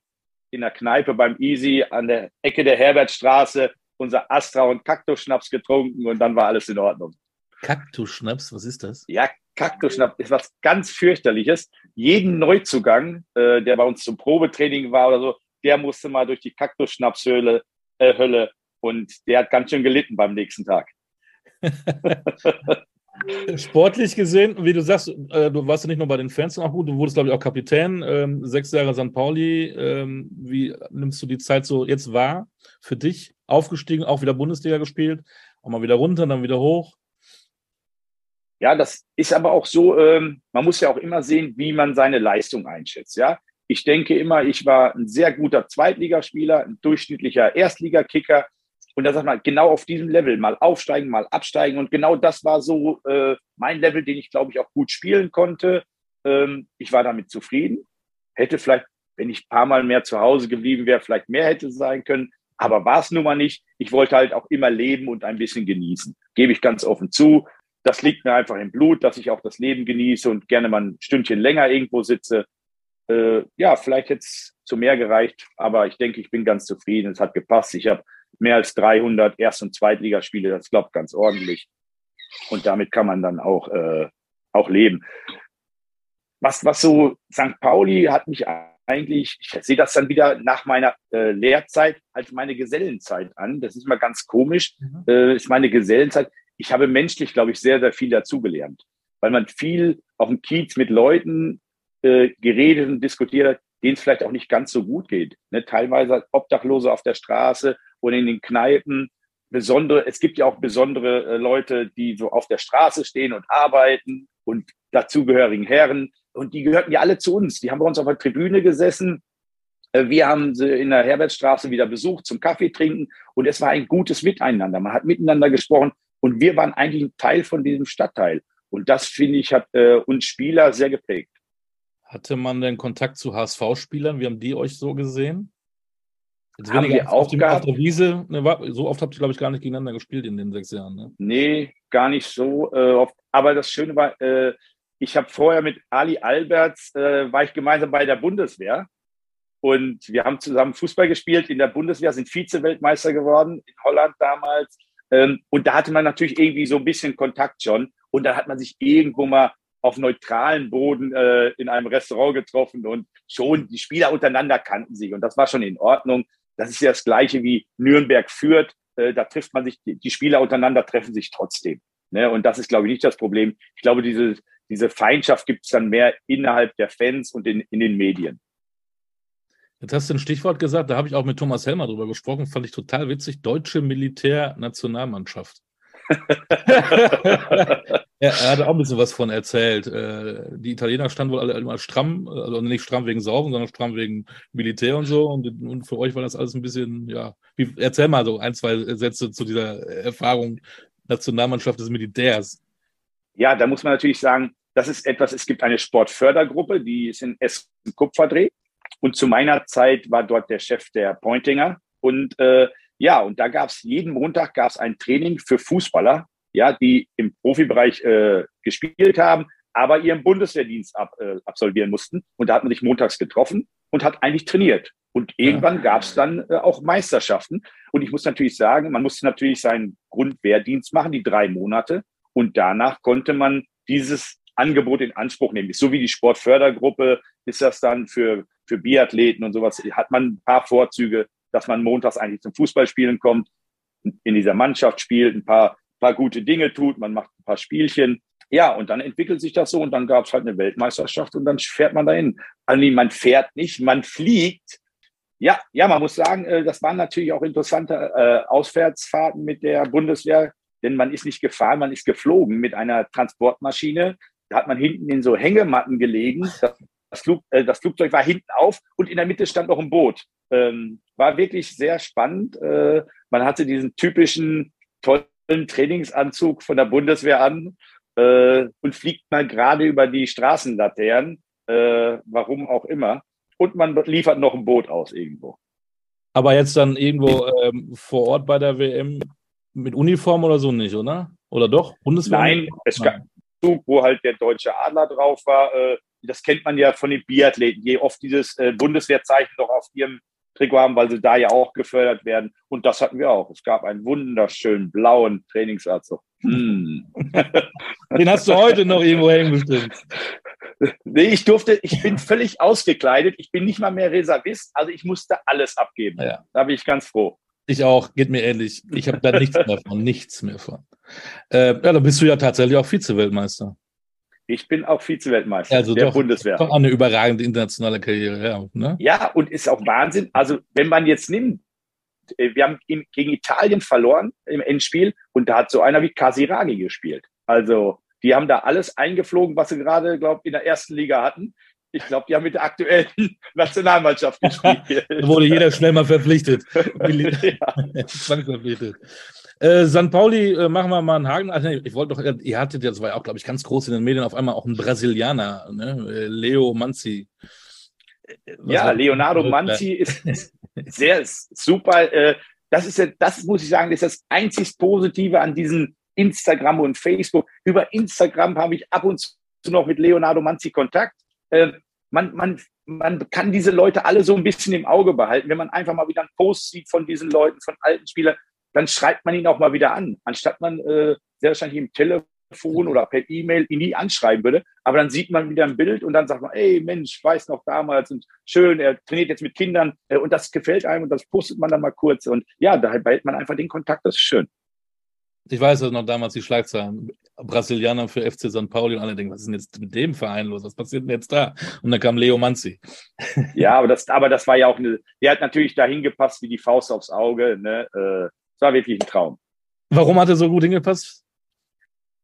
in der Kneipe beim Easy an der Ecke der Herbertstraße unser Astra und Kaktusschnaps getrunken und dann war alles in Ordnung. Kaktusschnaps, was ist das? Ja, Kaktusschnaps ist was ganz fürchterliches. Jeden Neuzugang, äh, der bei uns zum Probetraining war oder so, der musste mal durch die Kaktusschnapshöhle äh, Hölle und der hat ganz schön gelitten beim nächsten Tag. Sportlich gesehen, wie du sagst, äh, du warst ja nicht nur bei den Fans auch gut, du wurdest, glaube ich, auch Kapitän, ähm, sechs Jahre St. Pauli. Ähm, wie nimmst du die Zeit so jetzt wahr für dich? Aufgestiegen, auch wieder Bundesliga gespielt, auch mal wieder runter, dann wieder hoch. Ja, das ist aber auch so, ähm, man muss ja auch immer sehen, wie man seine Leistung einschätzt. Ja, ich denke immer, ich war ein sehr guter Zweitligaspieler, ein durchschnittlicher Erstligakicker und da sagt man, genau auf diesem Level mal aufsteigen, mal absteigen. Und genau das war so äh, mein Level, den ich, glaube ich, auch gut spielen konnte. Ähm, ich war damit zufrieden. Hätte vielleicht, wenn ich ein paar Mal mehr zu Hause geblieben wäre, vielleicht mehr hätte sein können. Aber war es nun mal nicht. Ich wollte halt auch immer leben und ein bisschen genießen. Gebe ich ganz offen zu. Das liegt mir einfach im Blut, dass ich auch das Leben genieße und gerne mal ein Stündchen länger irgendwo sitze. Äh, ja, vielleicht jetzt zu mehr gereicht, aber ich denke, ich bin ganz zufrieden. Es hat gepasst. Ich habe mehr als 300 Erst- und Zweitligaspiele. Das klappt ganz ordentlich. Und damit kann man dann auch, äh, auch leben. Was, was so St. Pauli hat mich eigentlich, ich sehe das dann wieder nach meiner äh, Lehrzeit als meine Gesellenzeit an. Das ist mal ganz komisch. Mhm. Äh, ist meine Gesellenzeit. Ich habe menschlich, glaube ich, sehr, sehr viel dazugelernt, weil man viel auf dem Kiez mit Leuten äh, geredet und diskutiert hat, denen es vielleicht auch nicht ganz so gut geht. Ne? Teilweise Obdachlose auf der Straße oder in den Kneipen. Besondere, es gibt ja auch besondere äh, Leute, die so auf der Straße stehen und arbeiten und dazugehörigen Herren. Und die gehörten ja alle zu uns. Die haben bei uns auf der Tribüne gesessen. Äh, wir haben sie in der Herbertstraße wieder besucht zum Kaffee trinken. Und es war ein gutes Miteinander. Man hat miteinander gesprochen. Und wir waren eigentlich ein Teil von diesem Stadtteil. Und das, finde ich, hat äh, uns Spieler sehr geprägt. Hatte man denn Kontakt zu HSV-Spielern? Wie haben die euch so gesehen? Jetzt haben wir auch auf, der Wiese, ne, so oft habt ihr, glaube ich, gar nicht gegeneinander gespielt in den sechs Jahren. Ne? Nee, gar nicht so äh, oft. Aber das Schöne war, äh, ich habe vorher mit Ali Alberts, äh, war ich gemeinsam bei der Bundeswehr. Und wir haben zusammen Fußball gespielt in der Bundeswehr, sind Vize-Weltmeister geworden in Holland damals. Ähm, und da hatte man natürlich irgendwie so ein bisschen Kontakt schon. Und dann hat man sich irgendwo mal auf neutralen Boden äh, in einem Restaurant getroffen und schon die Spieler untereinander kannten sich. Und das war schon in Ordnung. Das ist ja das Gleiche wie Nürnberg führt. Äh, da trifft man sich, die Spieler untereinander treffen sich trotzdem. Ne? Und das ist, glaube ich, nicht das Problem. Ich glaube, diese, diese Feindschaft gibt es dann mehr innerhalb der Fans und in, in den Medien. Jetzt hast du ein Stichwort gesagt, da habe ich auch mit Thomas Helmer drüber gesprochen, fand ich total witzig. Deutsche Militärnationalmannschaft. er, er hat auch ein bisschen was von erzählt. Äh, die Italiener standen wohl alle immer stramm, also nicht stramm wegen Saufen, sondern stramm wegen Militär und so. Und, und für euch war das alles ein bisschen, ja, wie, erzähl mal so ein, zwei Sätze zu dieser Erfahrung Nationalmannschaft des Militärs. Ja, da muss man natürlich sagen, das ist etwas, es gibt eine Sportfördergruppe, die ist in Essen Kupferdreh. Und zu meiner Zeit war dort der Chef der Pointinger. Und äh, ja, und da gab es jeden Montag gab's ein Training für Fußballer, ja, die im Profibereich äh, gespielt haben, aber ihren Bundeswehrdienst ab, äh, absolvieren mussten. Und da hat man sich montags getroffen und hat eigentlich trainiert. Und irgendwann ja. gab es dann äh, auch Meisterschaften. Und ich muss natürlich sagen, man musste natürlich seinen Grundwehrdienst machen, die drei Monate. Und danach konnte man dieses Angebot in Anspruch nehmen. So wie die Sportfördergruppe ist das dann für, für Biathleten und sowas, hat man ein paar Vorzüge dass man montags eigentlich zum Fußballspielen kommt, in dieser Mannschaft spielt, ein paar, paar gute Dinge tut, man macht ein paar Spielchen. Ja, und dann entwickelt sich das so und dann gab es halt eine Weltmeisterschaft und dann fährt man dahin. Also man fährt nicht, man fliegt. Ja, ja, man muss sagen, äh, das waren natürlich auch interessante äh, Auswärtsfahrten mit der Bundeswehr, denn man ist nicht gefahren, man ist geflogen mit einer Transportmaschine. Da hat man hinten in so Hängematten gelegen. Das, Flug, äh, das Flugzeug war hinten auf und in der Mitte stand noch ein Boot. Ähm, war wirklich sehr spannend. Äh, man hatte diesen typischen tollen Trainingsanzug von der Bundeswehr an äh, und fliegt mal gerade über die Straßenlaternen, äh, warum auch immer. Und man liefert noch ein Boot aus irgendwo. Aber jetzt dann irgendwo ähm, vor Ort bei der WM mit Uniform oder so nicht, oder? Oder doch? Bundeswehr? Nein, es gab einen Zug, wo halt der deutsche Adler drauf war. Äh, das kennt man ja von den Biathleten, je oft dieses äh, Bundeswehrzeichen noch auf ihrem Trikot haben, weil sie da ja auch gefördert werden. Und das hatten wir auch. Es gab einen wunderschönen blauen Trainingsanzug. Mm. Den hast du heute noch irgendwo hängen bestimmt. Nee, ich durfte, ich bin völlig ausgekleidet. Ich bin nicht mal mehr Reservist. Also ich musste alles abgeben. Ja. Da bin ich ganz froh. Ich auch, geht mir ähnlich. Ich habe da nichts mehr von, nichts mehr von. Äh, ja, dann bist du ja tatsächlich auch Vize-Weltmeister. Ich bin auch Vize-Weltmeister also der doch, Bundeswehr. Doch eine überragende internationale Karriere, ja. Ne? Ja, und ist auch Wahnsinn. Also, wenn man jetzt nimmt, äh, wir haben gegen Italien verloren im Endspiel und da hat so einer wie Casiraghi gespielt. Also, die haben da alles eingeflogen, was sie gerade, glaube ich, in der ersten Liga hatten. Ich glaube, die haben mit der aktuellen Nationalmannschaft gespielt. da wurde jeder schnell mal verpflichtet. Zwangsverpflichtet. Äh, St. Pauli, äh, machen wir mal einen Haken. Also, ich wollte doch, ihr hattet, das war ja auch, glaube ich, ganz groß in den Medien, auf einmal auch einen Brasilianer, ne? Äh, Leo Manzi. Äh, was ja, Leonardo Manzi ist sehr super. Äh, das ist ja, das muss ich sagen, das ist das einzig Positive an diesen Instagram und Facebook. Über Instagram habe ich ab und zu noch mit Leonardo Manzi Kontakt. Äh, man, man, man kann diese Leute alle so ein bisschen im Auge behalten, wenn man einfach mal wieder einen Post sieht von diesen Leuten, von alten Spielern dann schreibt man ihn auch mal wieder an, anstatt man äh, sehr wahrscheinlich im Telefon oder per E-Mail ihn nie anschreiben würde. Aber dann sieht man wieder ein Bild und dann sagt man, ey Mensch, weiß noch damals und schön, er trainiert jetzt mit Kindern äh, und das gefällt einem und das postet man dann mal kurz. Und ja, da behält man einfach den Kontakt, das ist schön. Ich weiß noch damals die Schlagzeilen. Brasilianer für FC St. Pauli und alle denken, was ist denn jetzt mit dem Verein los? Was passiert denn jetzt da? Und dann kam Leo Manzi. Ja, aber das, aber das war ja auch eine, der hat natürlich dahin gepasst wie die Faust aufs Auge. Ne? Es war wirklich ein Traum. Warum hat er so gut hingepasst?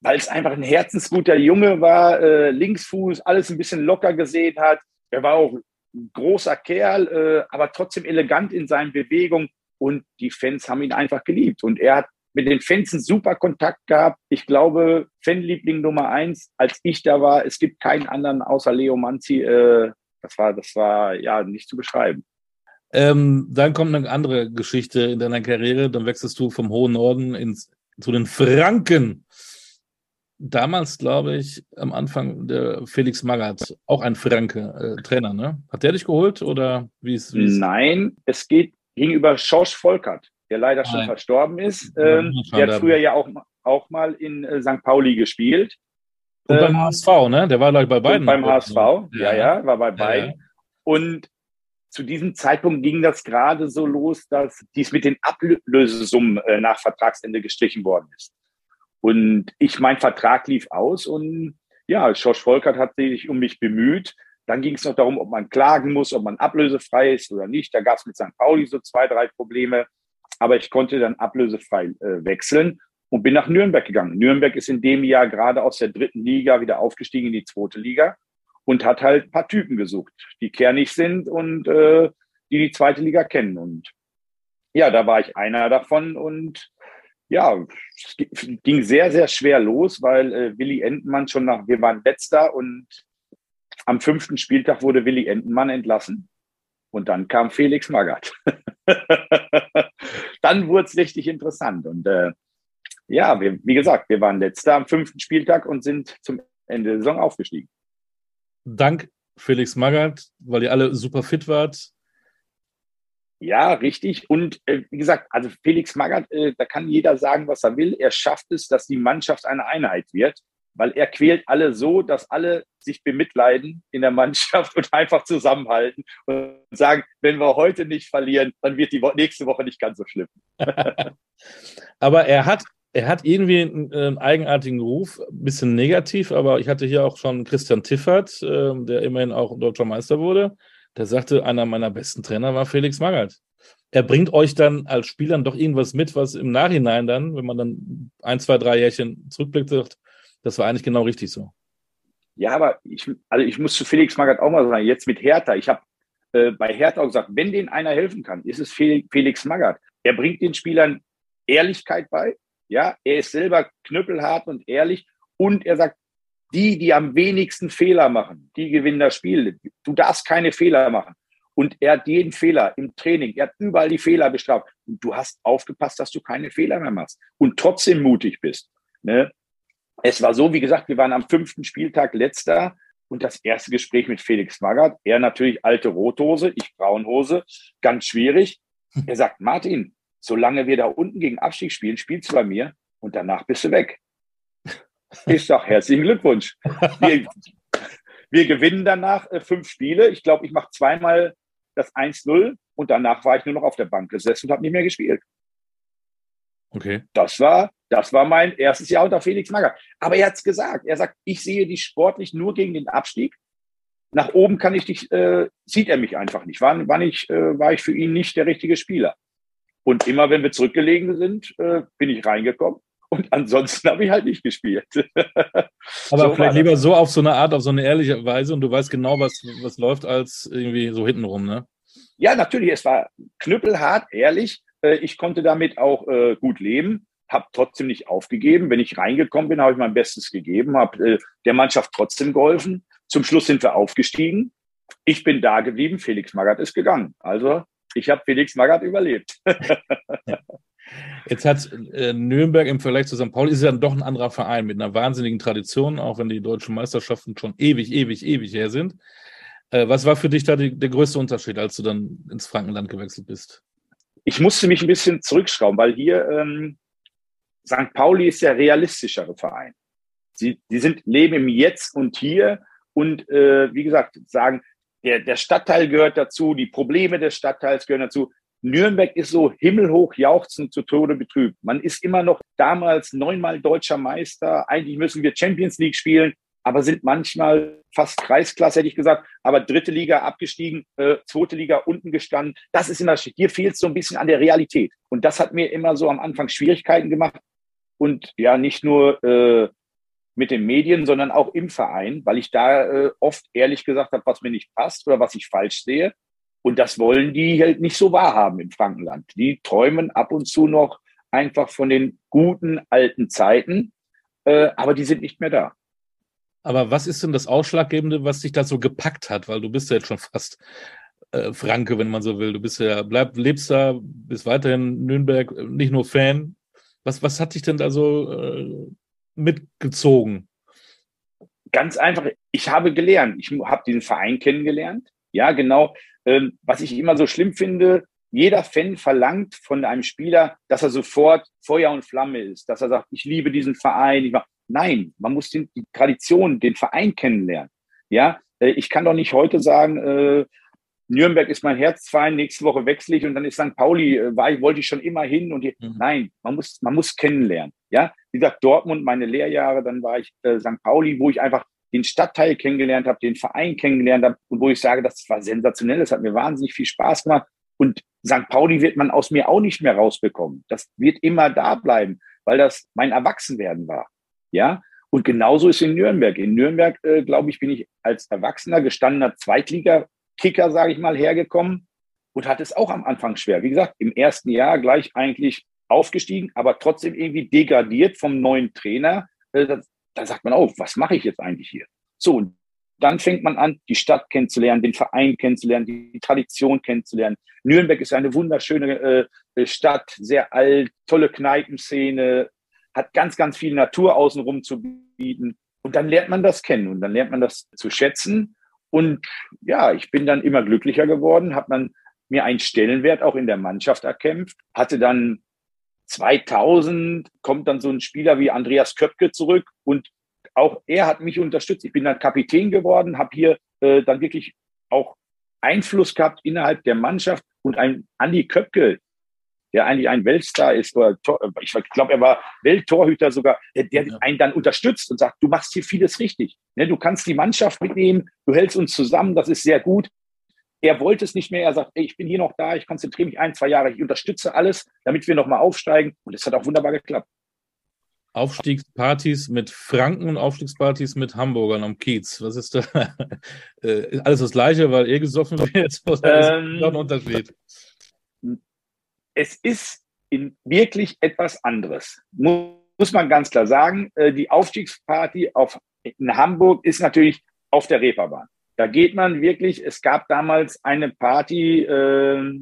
Weil es einfach ein herzensguter Junge war, äh, Linksfuß, alles ein bisschen locker gesehen hat. Er war auch ein großer Kerl, äh, aber trotzdem elegant in seinen Bewegungen. Und die Fans haben ihn einfach geliebt. Und er hat mit den Fans einen super Kontakt gehabt. Ich glaube, Fanliebling Nummer eins, als ich da war, es gibt keinen anderen außer Leo Manzi. Äh, das war, das war ja nicht zu beschreiben. Ähm, dann kommt eine andere Geschichte in deiner Karriere. Dann wechselst du vom hohen Norden ins, zu den Franken. Damals, glaube ich, am Anfang der Felix Magath, auch ein Franke, äh, Trainer, ne? Hat der dich geholt oder wie ist es? Nein, es geht gegenüber Schorsch Volkert, der leider schon Nein. verstorben ist. Ähm, der hat früher ja auch, auch mal in äh, St. Pauli gespielt. Und ähm, beim HSV, ne? Der war, glaube ich, bei beiden. Beim HSV, ja, ja, ja, war bei beiden. Ja, ja. Und zu diesem Zeitpunkt ging das gerade so los, dass dies mit den Ablösesummen äh, nach Vertragsende gestrichen worden ist. Und ich, mein Vertrag lief aus und ja, Schorsch Volkert hat sich um mich bemüht. Dann ging es noch darum, ob man klagen muss, ob man ablösefrei ist oder nicht. Da gab es mit St. Pauli so zwei, drei Probleme. Aber ich konnte dann ablösefrei äh, wechseln und bin nach Nürnberg gegangen. Nürnberg ist in dem Jahr gerade aus der dritten Liga wieder aufgestiegen in die zweite Liga und hat halt ein paar Typen gesucht, die kernig sind und äh, die die zweite Liga kennen. Und ja, da war ich einer davon und ja, es ging sehr, sehr schwer los, weil äh, Willi Entenmann schon nach, wir waren letzter und am fünften Spieltag wurde Willi Entenmann entlassen. Und dann kam Felix Magath. dann wurde es richtig interessant. Und äh, ja, wir, wie gesagt, wir waren letzter am fünften Spieltag und sind zum Ende der Saison aufgestiegen. Dank Felix Magath, weil ihr alle super fit wart. Ja, richtig. Und äh, wie gesagt, also Felix Magath, äh, da kann jeder sagen, was er will. Er schafft es, dass die Mannschaft eine Einheit wird, weil er quält alle so, dass alle sich bemitleiden in der Mannschaft und einfach zusammenhalten und sagen, wenn wir heute nicht verlieren, dann wird die nächste Woche nicht ganz so schlimm. Aber er hat er hat irgendwie einen, einen, eigenartigen Ruf, ein bisschen negativ, aber ich hatte hier auch schon Christian Tiffert, äh, der immerhin auch deutscher Meister wurde. Der sagte, einer meiner besten Trainer war Felix Magath. Er bringt euch dann als Spielern doch irgendwas mit, was im Nachhinein dann, wenn man dann ein, zwei, drei Jährchen zurückblickt, sagt, das war eigentlich genau richtig so. Ja, aber ich, also ich muss zu Felix Magath auch mal sagen, jetzt mit Hertha, ich habe äh, bei Hertha auch gesagt, wenn denen einer helfen kann, ist es Felix Magath. Er bringt den Spielern Ehrlichkeit bei, ja, er ist selber knüppelhart und ehrlich und er sagt, die, die am wenigsten Fehler machen, die gewinnen das Spiel. Du darfst keine Fehler machen. Und er hat jeden Fehler im Training, er hat überall die Fehler bestraft. Und du hast aufgepasst, dass du keine Fehler mehr machst und trotzdem mutig bist. Ne? Es war so, wie gesagt, wir waren am fünften Spieltag letzter und das erste Gespräch mit Felix Magath. Er natürlich alte Rothose, ich Braunhose, ganz schwierig. Er sagt, Martin, solange wir da unten gegen Abstieg spielen, spielst du bei mir und danach bist du weg. Ich sage herzlichen Glückwunsch. Wir, wir gewinnen danach äh, fünf Spiele. Ich glaube, ich mache zweimal das 1-0 und danach war ich nur noch auf der Bank gesessen und habe nicht mehr gespielt. Okay. Das war, das war mein erstes Jahr unter Felix Magath. Aber er hat es gesagt. Er sagt, ich sehe dich sportlich nur gegen den Abstieg. Nach oben kann ich dich, äh, sieht er mich einfach nicht. War, war, nicht, äh, war ich für ihn nicht der richtige Spieler. Und immer wenn wir zurückgelegen sind, äh, bin ich reingekommen. Und ansonsten habe ich halt nicht gespielt. Aber so vielleicht lieber so auf so eine Art, auf so eine ehrliche Weise und du weißt genau, was, was läuft, als irgendwie so hintenrum, ne? Ja, natürlich. Es war knüppelhart, ehrlich. Äh, ich konnte damit auch äh, gut leben, habe trotzdem nicht aufgegeben. Wenn ich reingekommen bin, habe ich mein Bestes gegeben, habe äh, der Mannschaft trotzdem geholfen. Zum Schluss sind wir aufgestiegen. Ich bin da geblieben, Felix Magath ist gegangen. Also ich habe Felix Magath überlebt. Jetzt hat äh, Nürnberg im Vergleich zu St. Pauli ist ja dann doch ein anderer Verein mit einer wahnsinnigen Tradition, auch wenn die deutschen Meisterschaften schon ewig, ewig, ewig her sind. Äh, was war für dich da die, der größte Unterschied, als du dann ins Frankenland gewechselt bist? Ich musste mich ein bisschen zurückschrauben, weil hier ähm, St. Pauli ist der realistischere Verein. Sie, die sind leben im Jetzt und Hier und äh, wie gesagt sagen, der, der Stadtteil gehört dazu, die Probleme des Stadtteils gehören dazu. Nürnberg ist so himmelhoch jauchzend zu Tode betrübt. Man ist immer noch damals neunmal deutscher Meister. Eigentlich müssen wir Champions League spielen, aber sind manchmal fast Kreisklasse, hätte ich gesagt, aber dritte Liga abgestiegen, äh, zweite Liga unten gestanden. Das ist immer, hier fehlt so ein bisschen an der Realität. Und das hat mir immer so am Anfang Schwierigkeiten gemacht. Und ja, nicht nur äh, mit den Medien, sondern auch im Verein, weil ich da äh, oft ehrlich gesagt habe, was mir nicht passt oder was ich falsch sehe. Und das wollen die halt nicht so wahrhaben im Frankenland. Die träumen ab und zu noch einfach von den guten alten Zeiten, äh, aber die sind nicht mehr da. Aber was ist denn das Ausschlaggebende, was dich da so gepackt hat? Weil du bist ja jetzt schon fast äh, Franke, wenn man so will. Du bist ja, bleib, lebst da, bist weiterhin Nürnberg, nicht nur Fan. Was, was hat dich denn da so äh, mitgezogen? Ganz einfach, ich habe gelernt. Ich habe den Verein kennengelernt. Ja, genau. Ähm, was ich immer so schlimm finde, jeder Fan verlangt von einem Spieler, dass er sofort Feuer und Flamme ist, dass er sagt, ich liebe diesen Verein. Nein, man muss die Tradition, den Verein kennenlernen. Ja, äh, ich kann doch nicht heute sagen, äh, Nürnberg ist mein Herzverein, nächste Woche wechsle ich und dann ist St. Pauli, äh, war ich, wollte ich schon immer hin und die, mhm. nein, man muss, man muss kennenlernen. Ja, wie gesagt, Dortmund, meine Lehrjahre, dann war ich äh, St. Pauli, wo ich einfach den Stadtteil kennengelernt habe, den Verein kennengelernt habe und wo ich sage, das war sensationell, das hat mir wahnsinnig viel Spaß gemacht. Und St. Pauli wird man aus mir auch nicht mehr rausbekommen. Das wird immer da bleiben, weil das mein Erwachsenwerden war. Ja. Und genauso ist in Nürnberg. In Nürnberg, äh, glaube ich, bin ich als erwachsener, gestandener Zweitliga-Kicker, sage ich mal, hergekommen und hatte es auch am Anfang schwer. Wie gesagt, im ersten Jahr gleich eigentlich aufgestiegen, aber trotzdem irgendwie degradiert vom neuen Trainer. Äh, da, da sagt man, oh, was mache ich jetzt eigentlich hier? So, und dann fängt man an, die Stadt kennenzulernen, den Verein kennenzulernen, die Tradition kennenzulernen. Nürnberg ist eine wunderschöne äh, Stadt, sehr alt, tolle Kneipenszene, hat ganz, ganz viel Natur außenrum zu bieten. Und dann lernt man das kennen und dann lernt man das zu schätzen. Und ja, ich bin dann immer glücklicher geworden, habe dann mir einen Stellenwert auch in der Mannschaft erkämpft, hatte dann 2000 kommt dann so ein Spieler wie Andreas Köpke zurück und auch er hat mich unterstützt. Ich bin dann Kapitän geworden, habe hier äh, dann wirklich auch Einfluss gehabt innerhalb der Mannschaft und ein Andi Köpke, der eigentlich ein Weltstar ist, oder ich glaube, er war Welttorhüter sogar, der, der ja. einen dann unterstützt und sagt, du machst hier vieles richtig. Ne, du kannst die Mannschaft mitnehmen, du hältst uns zusammen, das ist sehr gut. Er wollte es nicht mehr. Er sagt, ey, ich bin hier noch da, ich konzentriere mich ein, zwei Jahre, ich unterstütze alles, damit wir nochmal aufsteigen. Und es hat auch wunderbar geklappt. Aufstiegspartys mit Franken und Aufstiegspartys mit Hamburgern am Kiez. Was ist da? Äh, alles das Gleiche, weil ihr gesoffen wird? Oder ähm, ist noch ein Unterschied? Es ist wirklich etwas anderes. Muss man ganz klar sagen. Äh, die Aufstiegsparty auf, in Hamburg ist natürlich auf der Reeperbahn. Da geht man wirklich, es gab damals eine Party, äh,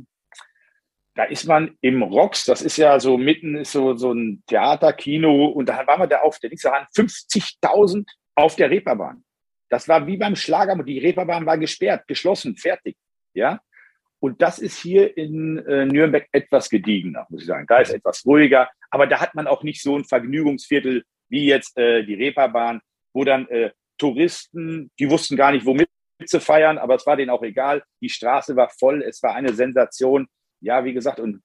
da ist man im Rocks, das ist ja so mitten, ist so, so ein Theater, Kino, und da waren wir da auf der nächsten Hand 50.000 auf der Reeperbahn. Das war wie beim Schlager, die Reeperbahn war gesperrt, geschlossen, fertig. Ja. Und das ist hier in äh, Nürnberg etwas gediegener, muss ich sagen. Da ist etwas ruhiger, aber da hat man auch nicht so ein Vergnügungsviertel wie jetzt äh, die Reeperbahn, wo dann äh, Touristen, die wussten gar nicht, womit zu feiern, aber es war denen auch egal. Die Straße war voll, es war eine Sensation. Ja, wie gesagt, und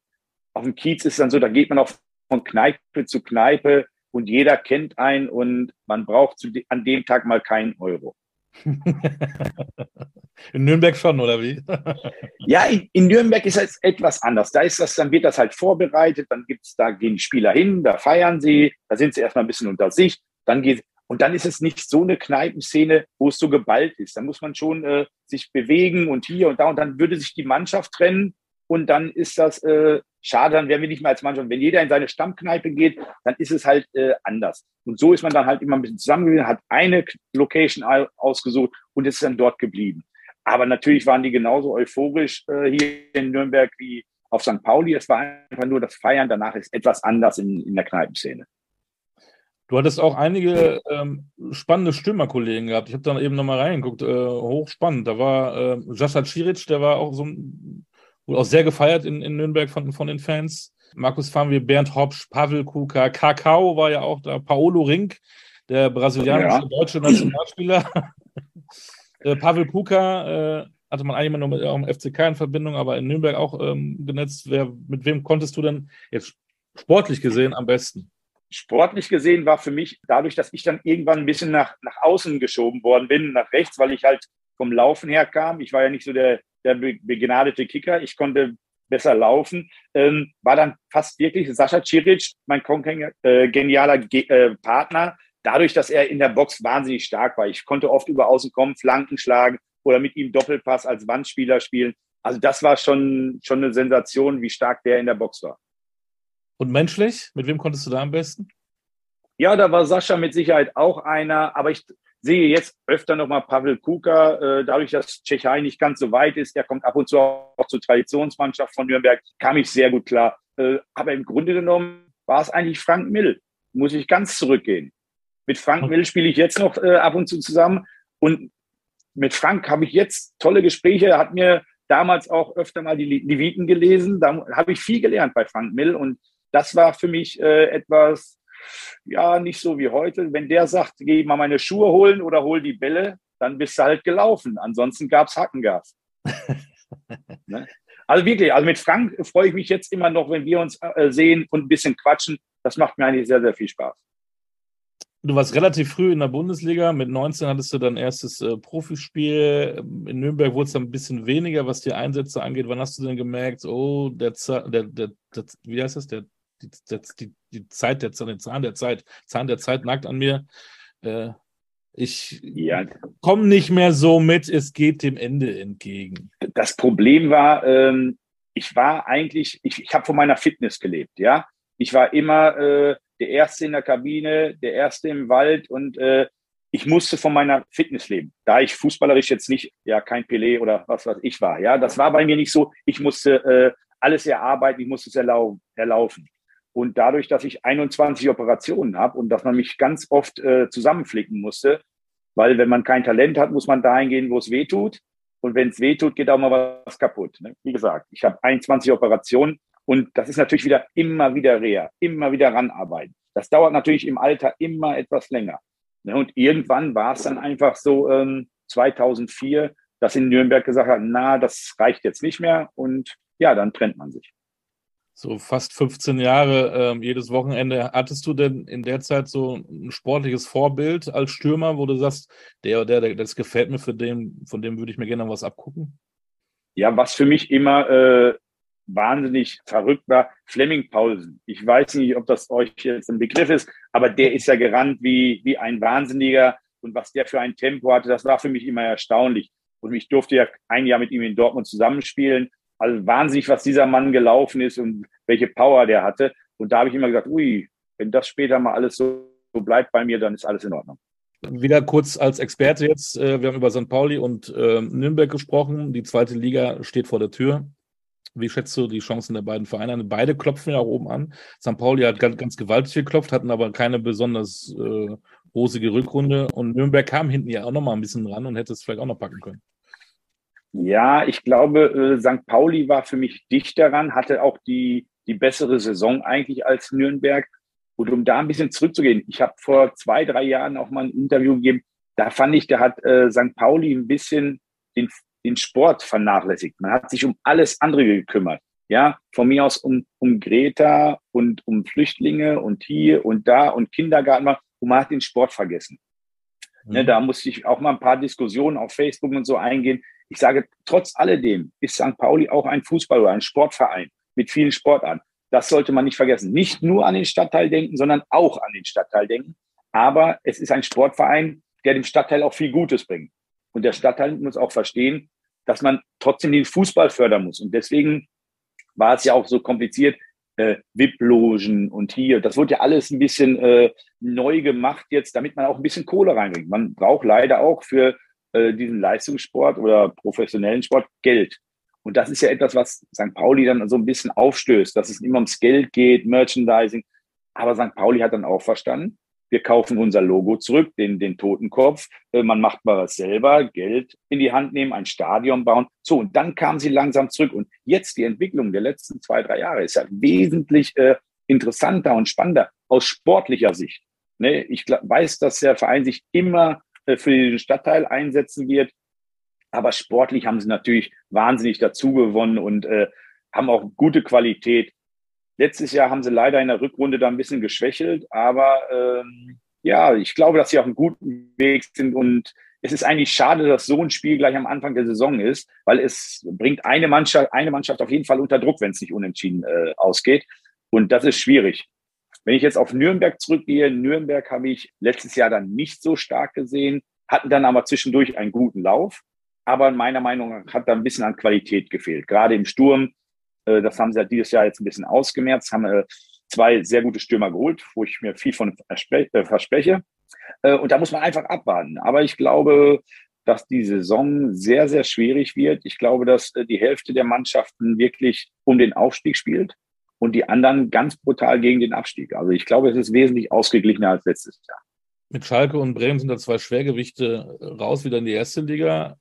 auf dem Kiez ist dann so, da geht man auch von Kneipe zu Kneipe und jeder kennt einen und man braucht zu, an dem Tag mal keinen Euro. In Nürnberg schon, oder wie? ja, in, in, Nürnberg ist es etwas anders. Da ist das, dann wird das halt vorbereitet, dann gibt's, da gehen die Spieler hin, da feiern sie, da sind sie erstmal ein bisschen unter sich, dann geht, und dann ist es nicht so eine Kneipenszene, wo es so geballt ist. Da muss man schon äh, sich bewegen und hier und da. Und dann würde sich die Mannschaft trennen. Und dann ist das äh, schade, dann wären wir nicht mehr als Mannschaft. Wenn jeder in seine Stammkneipe geht, dann ist es halt äh, anders. Und so ist man dann halt immer ein bisschen zusammengegangen, hat eine Location ausgesucht und ist dann dort geblieben. Aber natürlich waren die genauso euphorisch äh, hier in Nürnberg wie auf St. Pauli. Es war einfach nur das Feiern. Danach ist etwas anders in, in der Kneipenszene. Du hattest auch einige ähm, spannende Stürmerkollegen gehabt. Ich habe da eben nochmal reingeguckt. Äh, hochspannend. Da war äh, Sascha Ciric, der war auch so wohl auch sehr gefeiert in, in Nürnberg von, von den Fans. Markus Fanwe, Bernd Hopsch, Pavel Kuka, Kakao war ja auch da, Paolo Rink, der brasilianische ja. deutsche Nationalspieler. äh, Pavel Kuka äh, hatte man eigentlich nur mit dem FCK in Verbindung, aber in Nürnberg auch ähm, genetzt. Wer, mit wem konntest du denn jetzt sportlich gesehen am besten? Sportlich gesehen war für mich dadurch, dass ich dann irgendwann ein bisschen nach, nach außen geschoben worden bin, nach rechts, weil ich halt vom Laufen her kam. Ich war ja nicht so der, der begnadete Kicker. Ich konnte besser laufen, ähm, war dann fast wirklich Sascha Ciric, mein äh, genialer Ge äh, Partner, dadurch, dass er in der Box wahnsinnig stark war. Ich konnte oft über außen kommen, Flanken schlagen oder mit ihm Doppelpass als Wandspieler spielen. Also das war schon, schon eine Sensation, wie stark der in der Box war. Und menschlich? Mit wem konntest du da am besten? Ja, da war Sascha mit Sicherheit auch einer, aber ich sehe jetzt öfter nochmal Pavel Kuka, äh, dadurch, dass Tschechei nicht ganz so weit ist, der kommt ab und zu auch zur Traditionsmannschaft von Nürnberg, kam ich sehr gut klar. Äh, aber im Grunde genommen war es eigentlich Frank Mill, muss ich ganz zurückgehen. Mit Frank Mill spiele ich jetzt noch äh, ab und zu zusammen und mit Frank habe ich jetzt tolle Gespräche, er hat mir damals auch öfter mal die Leviten gelesen, da habe ich viel gelernt bei Frank Mill und das war für mich äh, etwas, ja, nicht so wie heute. Wenn der sagt, geh mal meine Schuhe holen oder hol die Bälle, dann bist du halt gelaufen. Ansonsten gab es Hackengas. ne? Also wirklich, also mit Frank freue ich mich jetzt immer noch, wenn wir uns äh, sehen und ein bisschen quatschen. Das macht mir eigentlich sehr, sehr viel Spaß. du warst relativ früh in der Bundesliga. Mit 19 hattest du dein erstes äh, Profispiel. In Nürnberg wurde es dann ein bisschen weniger, was die Einsätze angeht. Wann hast du denn gemerkt, oh, der, der, der, der wie heißt das? Der, die, die, die Zeit, der, der Zahn der Zeit, Zahn der Zeit nagt an mir. Äh, ich ja. komme nicht mehr so mit, es geht dem Ende entgegen. Das Problem war, ähm, ich war eigentlich, ich, ich habe von meiner Fitness gelebt, ja. Ich war immer äh, der Erste in der Kabine, der Erste im Wald und äh, ich musste von meiner Fitness leben. Da ich fußballerisch jetzt nicht, ja, kein Pelé oder was was ich war, ja, das war bei mir nicht so. Ich musste äh, alles erarbeiten, ich musste es erlau erlaufen. Und dadurch, dass ich 21 Operationen habe und dass man mich ganz oft äh, zusammenflicken musste, weil wenn man kein Talent hat, muss man dahin gehen, wo es weh tut. Und wenn es weh tut, geht auch mal was kaputt. Ne? Wie gesagt, ich habe 21 Operationen und das ist natürlich wieder immer wieder Reha, immer wieder ranarbeiten. Das dauert natürlich im Alter immer etwas länger. Ne? Und irgendwann war es dann einfach so ähm, 2004, dass in Nürnberg gesagt hat, na, das reicht jetzt nicht mehr. Und ja, dann trennt man sich. So fast 15 Jahre, ähm, jedes Wochenende. Hattest du denn in der Zeit so ein sportliches Vorbild als Stürmer, wo du sagst, der oder der, das gefällt mir, für den, von dem würde ich mir gerne was abgucken? Ja, was für mich immer äh, wahnsinnig verrückt war, Fleming Paulsen. Ich weiß nicht, ob das euch jetzt ein Begriff ist, aber der ist ja gerannt wie, wie ein Wahnsinniger. Und was der für ein Tempo hatte, das war für mich immer erstaunlich. Und ich durfte ja ein Jahr mit ihm in Dortmund zusammenspielen. Also wahnsinnig, was dieser Mann gelaufen ist und welche Power der hatte. Und da habe ich immer gesagt, ui, wenn das später mal alles so, so bleibt bei mir, dann ist alles in Ordnung. Wieder kurz als Experte jetzt. Äh, wir haben über St. Pauli und äh, Nürnberg gesprochen. Die zweite Liga steht vor der Tür. Wie schätzt du die Chancen der beiden Vereine? Beide klopfen ja oben an. St. Pauli hat ganz, ganz gewaltig geklopft, hatten aber keine besonders äh, rosige Rückrunde. Und Nürnberg kam hinten ja auch noch mal ein bisschen ran und hätte es vielleicht auch noch packen können. Ja, ich glaube, äh, St. Pauli war für mich dicht daran, hatte auch die, die bessere Saison eigentlich als Nürnberg. Und um da ein bisschen zurückzugehen, ich habe vor zwei, drei Jahren auch mal ein Interview gegeben, da fand ich, da hat äh, St. Pauli ein bisschen den den Sport vernachlässigt. Man hat sich um alles andere gekümmert. Ja, von mir aus um, um Greta und um Flüchtlinge und hier und da und Kindergarten und man hat den Sport vergessen. Ne, mhm. Da musste ich auch mal ein paar Diskussionen auf Facebook und so eingehen. Ich sage, trotz alledem ist St. Pauli auch ein Fußball- oder ein Sportverein mit vielen Sportarten. Das sollte man nicht vergessen. Nicht nur an den Stadtteil denken, sondern auch an den Stadtteil denken. Aber es ist ein Sportverein, der dem Stadtteil auch viel Gutes bringt. Und der Stadtteil muss auch verstehen, dass man trotzdem den Fußball fördern muss. Und deswegen war es ja auch so kompliziert, äh, VIP-Logen und hier. Das wurde ja alles ein bisschen äh, neu gemacht jetzt, damit man auch ein bisschen Kohle reinbringt. Man braucht leider auch für äh, diesen Leistungssport oder professionellen Sport Geld. Und das ist ja etwas, was St. Pauli dann so ein bisschen aufstößt, dass es immer ums Geld geht, Merchandising. Aber St. Pauli hat dann auch verstanden, wir kaufen unser Logo zurück, den, den Totenkopf, äh, man macht mal was selber, Geld in die Hand nehmen, ein Stadion bauen. So, und dann kamen sie langsam zurück. Und jetzt die Entwicklung der letzten zwei, drei Jahre ist ja wesentlich äh, interessanter und spannender aus sportlicher Sicht. Ne, ich weiß, dass der Verein sich immer äh, für den Stadtteil einsetzen wird, aber sportlich haben sie natürlich wahnsinnig dazu gewonnen und äh, haben auch gute Qualität. Letztes Jahr haben sie leider in der Rückrunde da ein bisschen geschwächelt, aber ähm, ja, ich glaube, dass sie auf einem guten Weg sind und es ist eigentlich schade, dass so ein Spiel gleich am Anfang der Saison ist, weil es bringt eine Mannschaft, eine Mannschaft auf jeden Fall unter Druck, wenn es nicht unentschieden äh, ausgeht. Und das ist schwierig. Wenn ich jetzt auf Nürnberg zurückgehe, Nürnberg habe ich letztes Jahr dann nicht so stark gesehen, hatten dann aber zwischendurch einen guten Lauf. Aber meiner Meinung nach hat da ein bisschen an Qualität gefehlt. Gerade im Sturm das haben sie ja dieses Jahr jetzt ein bisschen ausgemerzt, haben äh, zwei sehr gute Stürmer geholt, wo ich mir viel von äh, verspreche. Und da muss man einfach abwarten. Aber ich glaube, dass die Saison sehr, sehr schwierig wird. Ich glaube, dass die Hälfte der Mannschaften wirklich um den Aufstieg spielt und die anderen ganz brutal gegen den Abstieg. Also ich glaube, es ist wesentlich ausgeglichener als letztes Jahr. Mit Schalke und Bremen sind da zwei Schwergewichte raus wieder in die erste Liga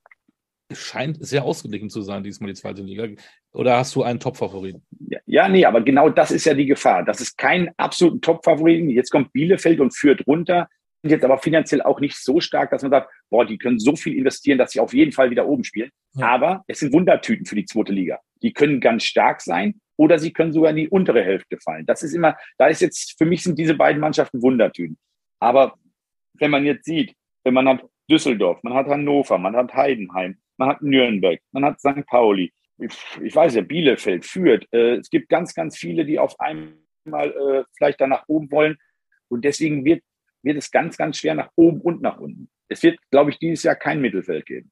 scheint sehr ausgeglichen zu sein, diesmal die zweite Liga. Oder hast du einen Top-Favoriten? Ja, ja, nee, aber genau das ist ja die Gefahr. Das ist kein absoluten Top-Favoriten. Jetzt kommt Bielefeld und führt runter. Sind jetzt aber finanziell auch nicht so stark, dass man sagt, boah, die können so viel investieren, dass sie auf jeden Fall wieder oben spielen. Ja. Aber es sind Wundertüten für die zweite Liga. Die können ganz stark sein oder sie können sogar in die untere Hälfte fallen. Das ist immer, da ist jetzt, für mich sind diese beiden Mannschaften Wundertüten. Aber wenn man jetzt sieht, wenn man hat Düsseldorf, man hat Hannover, man hat Heidenheim, man hat Nürnberg, man hat St. Pauli, ich weiß ja, Bielefeld führt. Äh, es gibt ganz, ganz viele, die auf einmal äh, vielleicht da nach oben wollen. Und deswegen wird, wird es ganz, ganz schwer nach oben und nach unten. Es wird, glaube ich, dieses Jahr kein Mittelfeld geben.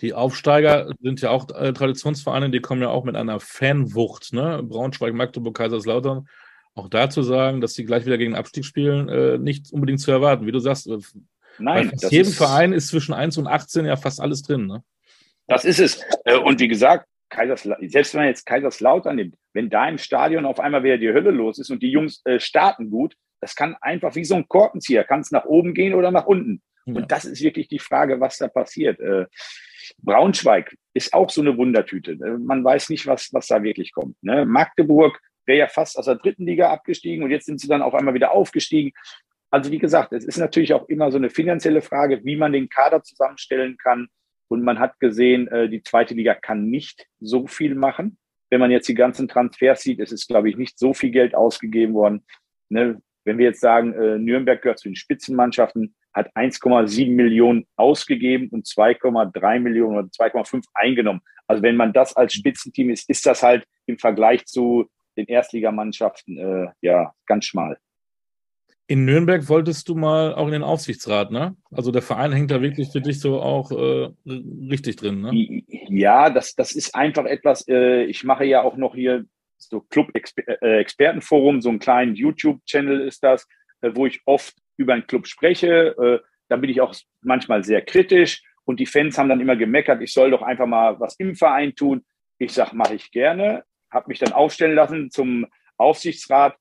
Die Aufsteiger sind ja auch äh, Traditionsvereine, die kommen ja auch mit einer Fanwucht. Ne? Braunschweig, Magdeburg, Kaiserslautern. Auch dazu sagen, dass sie gleich wieder gegen Abstieg spielen, nicht unbedingt zu erwarten. Wie du sagst, Nein, bei jedem Verein ist zwischen 1 und 18 ja fast alles drin. Ne? Das ist es. Äh, und wie gesagt, Kaiserslautern, selbst wenn man jetzt Kaiserslautern nimmt, wenn da im Stadion auf einmal wieder die Hölle los ist und die Jungs äh, starten gut, das kann einfach wie so ein Korkenzieher, kann es nach oben gehen oder nach unten. Ja. Und das ist wirklich die Frage, was da passiert. Äh, Braunschweig ist auch so eine Wundertüte. Man weiß nicht, was, was da wirklich kommt. Ne? Magdeburg wäre ja fast aus der dritten Liga abgestiegen und jetzt sind sie dann auf einmal wieder aufgestiegen. Also wie gesagt, es ist natürlich auch immer so eine finanzielle Frage, wie man den Kader zusammenstellen kann. Und man hat gesehen, äh, die zweite Liga kann nicht so viel machen. Wenn man jetzt die ganzen Transfers sieht, es ist, glaube ich, nicht so viel Geld ausgegeben worden. Ne? Wenn wir jetzt sagen, äh, Nürnberg gehört zu den Spitzenmannschaften, hat 1,7 Millionen ausgegeben und 2,3 Millionen oder 2,5 eingenommen. Also wenn man das als Spitzenteam ist, ist das halt im Vergleich zu den Erstligamannschaften äh, ja ganz schmal. In Nürnberg wolltest du mal auch in den Aufsichtsrat, ne? Also der Verein hängt da wirklich für dich so auch äh, richtig drin, ne? Ja, das, das ist einfach etwas, äh, ich mache ja auch noch hier so Club-Expertenforum, äh, so einen kleinen YouTube-Channel ist das, äh, wo ich oft über einen Club spreche. Äh, da bin ich auch manchmal sehr kritisch und die Fans haben dann immer gemeckert, ich soll doch einfach mal was im Verein tun. Ich sage, mache ich gerne, habe mich dann aufstellen lassen zum Aufsichtsrat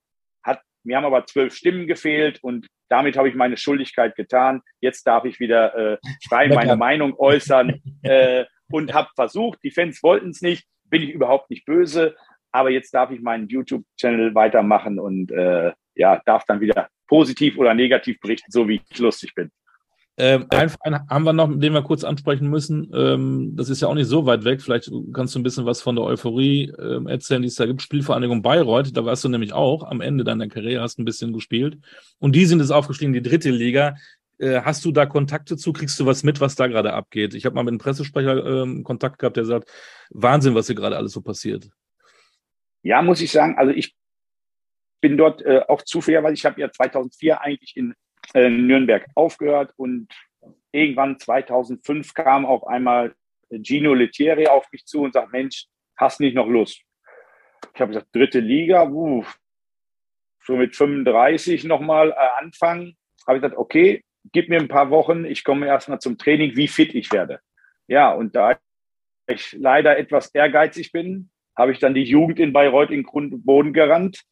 mir haben aber zwölf Stimmen gefehlt und damit habe ich meine Schuldigkeit getan. Jetzt darf ich wieder äh, frei meine Meinung äußern äh, und habe versucht, die Fans wollten es nicht, bin ich überhaupt nicht böse, aber jetzt darf ich meinen YouTube-Channel weitermachen und äh, ja, darf dann wieder positiv oder negativ berichten, so wie ich lustig bin. Ähm, einen Verein haben wir noch, den wir kurz ansprechen müssen. Ähm, das ist ja auch nicht so weit weg. Vielleicht kannst du ein bisschen was von der Euphorie ähm, erzählen, die es da gibt. Spielvereinigung Bayreuth, da warst du nämlich auch am Ende deiner Karriere, hast ein bisschen gespielt. Und die sind jetzt aufgestiegen, die dritte Liga. Äh, hast du da Kontakte zu? Kriegst du was mit, was da gerade abgeht? Ich habe mal mit einem Pressesprecher ähm, Kontakt gehabt, der sagt, Wahnsinn, was hier gerade alles so passiert. Ja, muss ich sagen, also ich bin dort äh, auch zufällig, weil ich habe ja 2004 eigentlich in äh, Nürnberg aufgehört und irgendwann 2005 kam auf einmal Gino Lettieri auf mich zu und sagt, Mensch, hast nicht noch Lust? Ich habe gesagt, dritte Liga, uh, so mit 35 nochmal äh, anfangen. Habe ich gesagt, okay, gib mir ein paar Wochen, ich komme erstmal zum Training, wie fit ich werde. Ja, und da ich leider etwas ehrgeizig bin, habe ich dann die Jugend in Bayreuth in Grund und Boden gerannt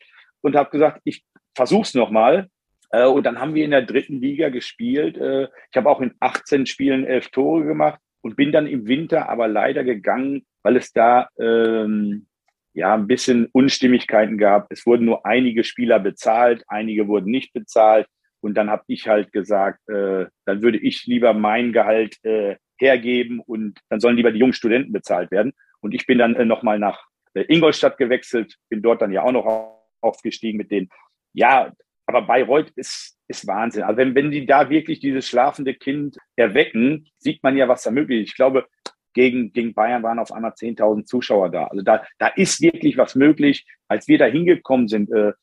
und habe gesagt, ich versuch's nochmal. Äh, und dann haben wir in der dritten Liga gespielt. Äh, ich habe auch in 18 Spielen elf Tore gemacht und bin dann im Winter aber leider gegangen, weil es da ähm, ja ein bisschen Unstimmigkeiten gab. Es wurden nur einige Spieler bezahlt, einige wurden nicht bezahlt. Und dann habe ich halt gesagt, äh, dann würde ich lieber mein Gehalt äh, hergeben und dann sollen lieber die jungen Studenten bezahlt werden. Und ich bin dann äh, nochmal nach äh, Ingolstadt gewechselt, bin dort dann ja auch noch aufgestiegen mit denen. Ja, aber Bayreuth ist, ist Wahnsinn. Also wenn, wenn die da wirklich dieses schlafende Kind erwecken, sieht man ja, was da möglich ist. Ich glaube, gegen, gegen Bayern waren auf einmal 10.000 Zuschauer da. Also da, da ist wirklich was möglich. Als wir da hingekommen sind, äh,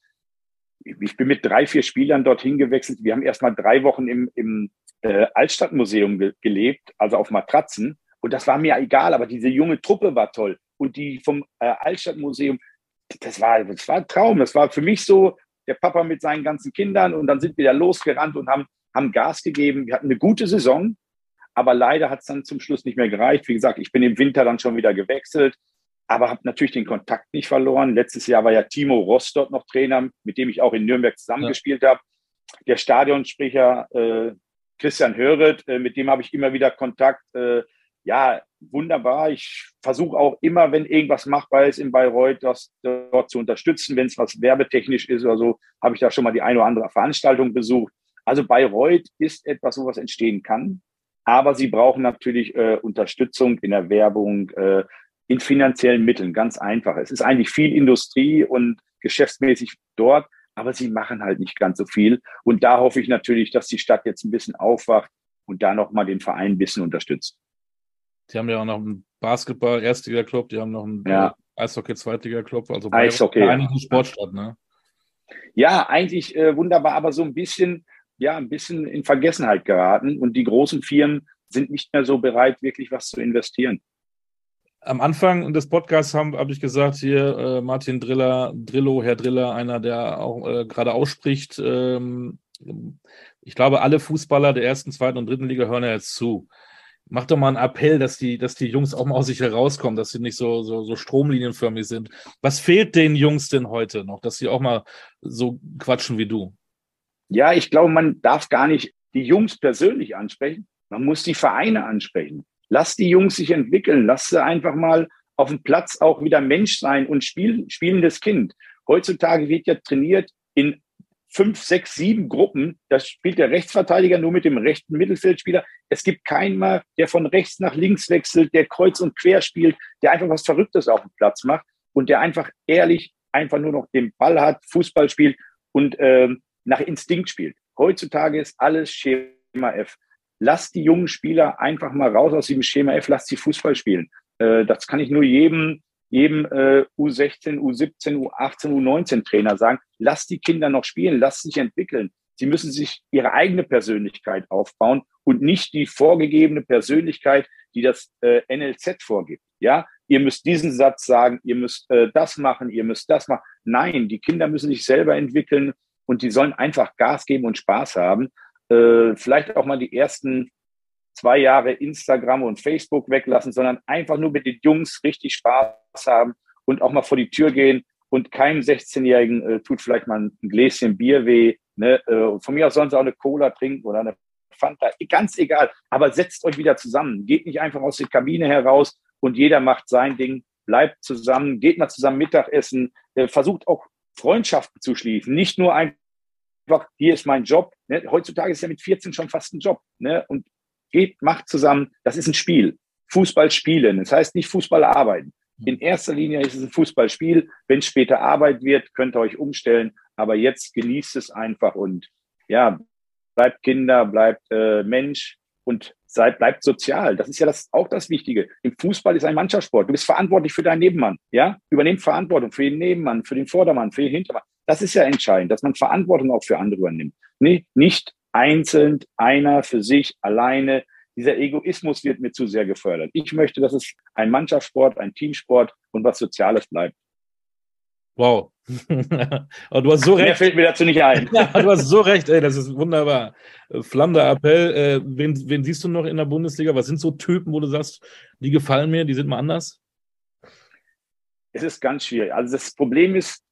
ich bin mit drei, vier Spielern dorthin gewechselt. Wir haben erst mal drei Wochen im, im äh, Altstadtmuseum ge gelebt, also auf Matratzen. Und das war mir egal, aber diese junge Truppe war toll. Und die vom äh, Altstadtmuseum, das war, das war ein Traum. Das war für mich so, der Papa mit seinen ganzen Kindern und dann sind wir da losgerannt und haben, haben Gas gegeben. Wir hatten eine gute Saison, aber leider hat es dann zum Schluss nicht mehr gereicht. Wie gesagt, ich bin im Winter dann schon wieder gewechselt, aber habe natürlich den Kontakt nicht verloren. Letztes Jahr war ja Timo Ross dort noch Trainer, mit dem ich auch in Nürnberg zusammengespielt ja. habe. Der Stadionsprecher äh, Christian Höret, äh, mit dem habe ich immer wieder Kontakt. Äh, ja, wunderbar. Ich versuche auch immer, wenn irgendwas machbar ist in Bayreuth, das dort zu unterstützen. Wenn es was werbetechnisch ist oder so, habe ich da schon mal die eine oder andere Veranstaltung besucht. Also Bayreuth ist etwas, wo was entstehen kann. Aber sie brauchen natürlich äh, Unterstützung in der Werbung, äh, in finanziellen Mitteln, ganz einfach. Es ist eigentlich viel Industrie und geschäftsmäßig dort. aber sie machen halt nicht ganz so viel. Und da hoffe ich natürlich, dass die Stadt jetzt ein bisschen aufwacht und da nochmal den Verein ein bisschen unterstützt. Die haben ja auch noch einen Basketball-Erstliga-Club, die haben noch einen ja. Eishockey-Zweitliga-Club, also Eishockey, eine ja. Sportstadt, ne? Ja, eigentlich äh, wunderbar, aber so ein bisschen, ja, ein bisschen in Vergessenheit geraten und die großen Firmen sind nicht mehr so bereit, wirklich was zu investieren. Am Anfang des Podcasts habe hab ich gesagt, hier äh, Martin Driller, Drillo, Herr Driller, einer, der auch äh, gerade ausspricht. Ähm, ich glaube, alle Fußballer der ersten, zweiten und dritten Liga hören ja jetzt zu. Mach doch mal einen Appell, dass die, dass die Jungs auch mal aus sich herauskommen, dass sie nicht so, so, so stromlinienförmig sind. Was fehlt den Jungs denn heute noch, dass sie auch mal so quatschen wie du? Ja, ich glaube, man darf gar nicht die Jungs persönlich ansprechen. Man muss die Vereine ansprechen. Lass die Jungs sich entwickeln. Lass sie einfach mal auf dem Platz auch wieder Mensch sein und spielen, spielendes Kind. Heutzutage wird ja trainiert in fünf, sechs, sieben Gruppen. Das spielt der Rechtsverteidiger nur mit dem rechten Mittelfeldspieler. Es gibt keinen mehr, der von rechts nach links wechselt, der kreuz und quer spielt, der einfach was Verrücktes auf dem Platz macht und der einfach ehrlich einfach nur noch den Ball hat, Fußball spielt und ähm, nach Instinkt spielt. Heutzutage ist alles Schema F. Lass die jungen Spieler einfach mal raus aus dem Schema F, lass sie Fußball spielen. Äh, das kann ich nur jedem jedem äh, U16, U17, U18, U19 Trainer sagen, lasst die Kinder noch spielen, lasst sich entwickeln. Sie müssen sich ihre eigene Persönlichkeit aufbauen und nicht die vorgegebene Persönlichkeit, die das äh, NLZ vorgibt. Ja, ihr müsst diesen Satz sagen, ihr müsst äh, das machen, ihr müsst das machen. Nein, die Kinder müssen sich selber entwickeln und die sollen einfach Gas geben und Spaß haben. Äh, vielleicht auch mal die ersten zwei Jahre Instagram und Facebook weglassen, sondern einfach nur mit den Jungs richtig Spaß haben und auch mal vor die Tür gehen und keinem 16-Jährigen äh, tut vielleicht mal ein Gläschen Bier weh. Ne? Äh, von mir aus sie auch eine Cola trinken oder eine Fanta, ganz egal. Aber setzt euch wieder zusammen. Geht nicht einfach aus der Kabine heraus und jeder macht sein Ding. Bleibt zusammen, geht mal zusammen Mittagessen, äh, versucht auch Freundschaften zu schließen. Nicht nur einfach, hier ist mein Job. Ne? Heutzutage ist ja mit 14 schon fast ein Job. Ne? Und geht, macht zusammen. Das ist ein Spiel. Fußball spielen. Das heißt nicht Fußball arbeiten. In erster Linie ist es ein Fußballspiel. Wenn es später Arbeit wird, könnt ihr euch umstellen. Aber jetzt genießt es einfach und ja, bleibt Kinder, bleibt äh, Mensch und seid, bleibt sozial. Das ist ja das, auch das Wichtige. Im Fußball ist ein Mannschaftssport. Du bist verantwortlich für deinen Nebenmann. Ja, übernehmt Verantwortung für den Nebenmann, für den Vordermann, für den Hintermann. Das ist ja entscheidend, dass man Verantwortung auch für andere übernimmt. Nee, nicht einzeln, einer für sich, alleine. Dieser Egoismus wird mir zu sehr gefördert. Ich möchte, dass es ein Mannschaftssport, ein Teamsport und was Soziales bleibt. Wow. Aber du hast so recht. Mehr fällt mir dazu nicht ein. ja, du hast so recht, ey, das ist wunderbar. Flammender Appell. Äh, wen, wen siehst du noch in der Bundesliga? Was sind so Typen, wo du sagst, die gefallen mir, die sind mal anders? Es ist ganz schwierig. Also das Problem ist,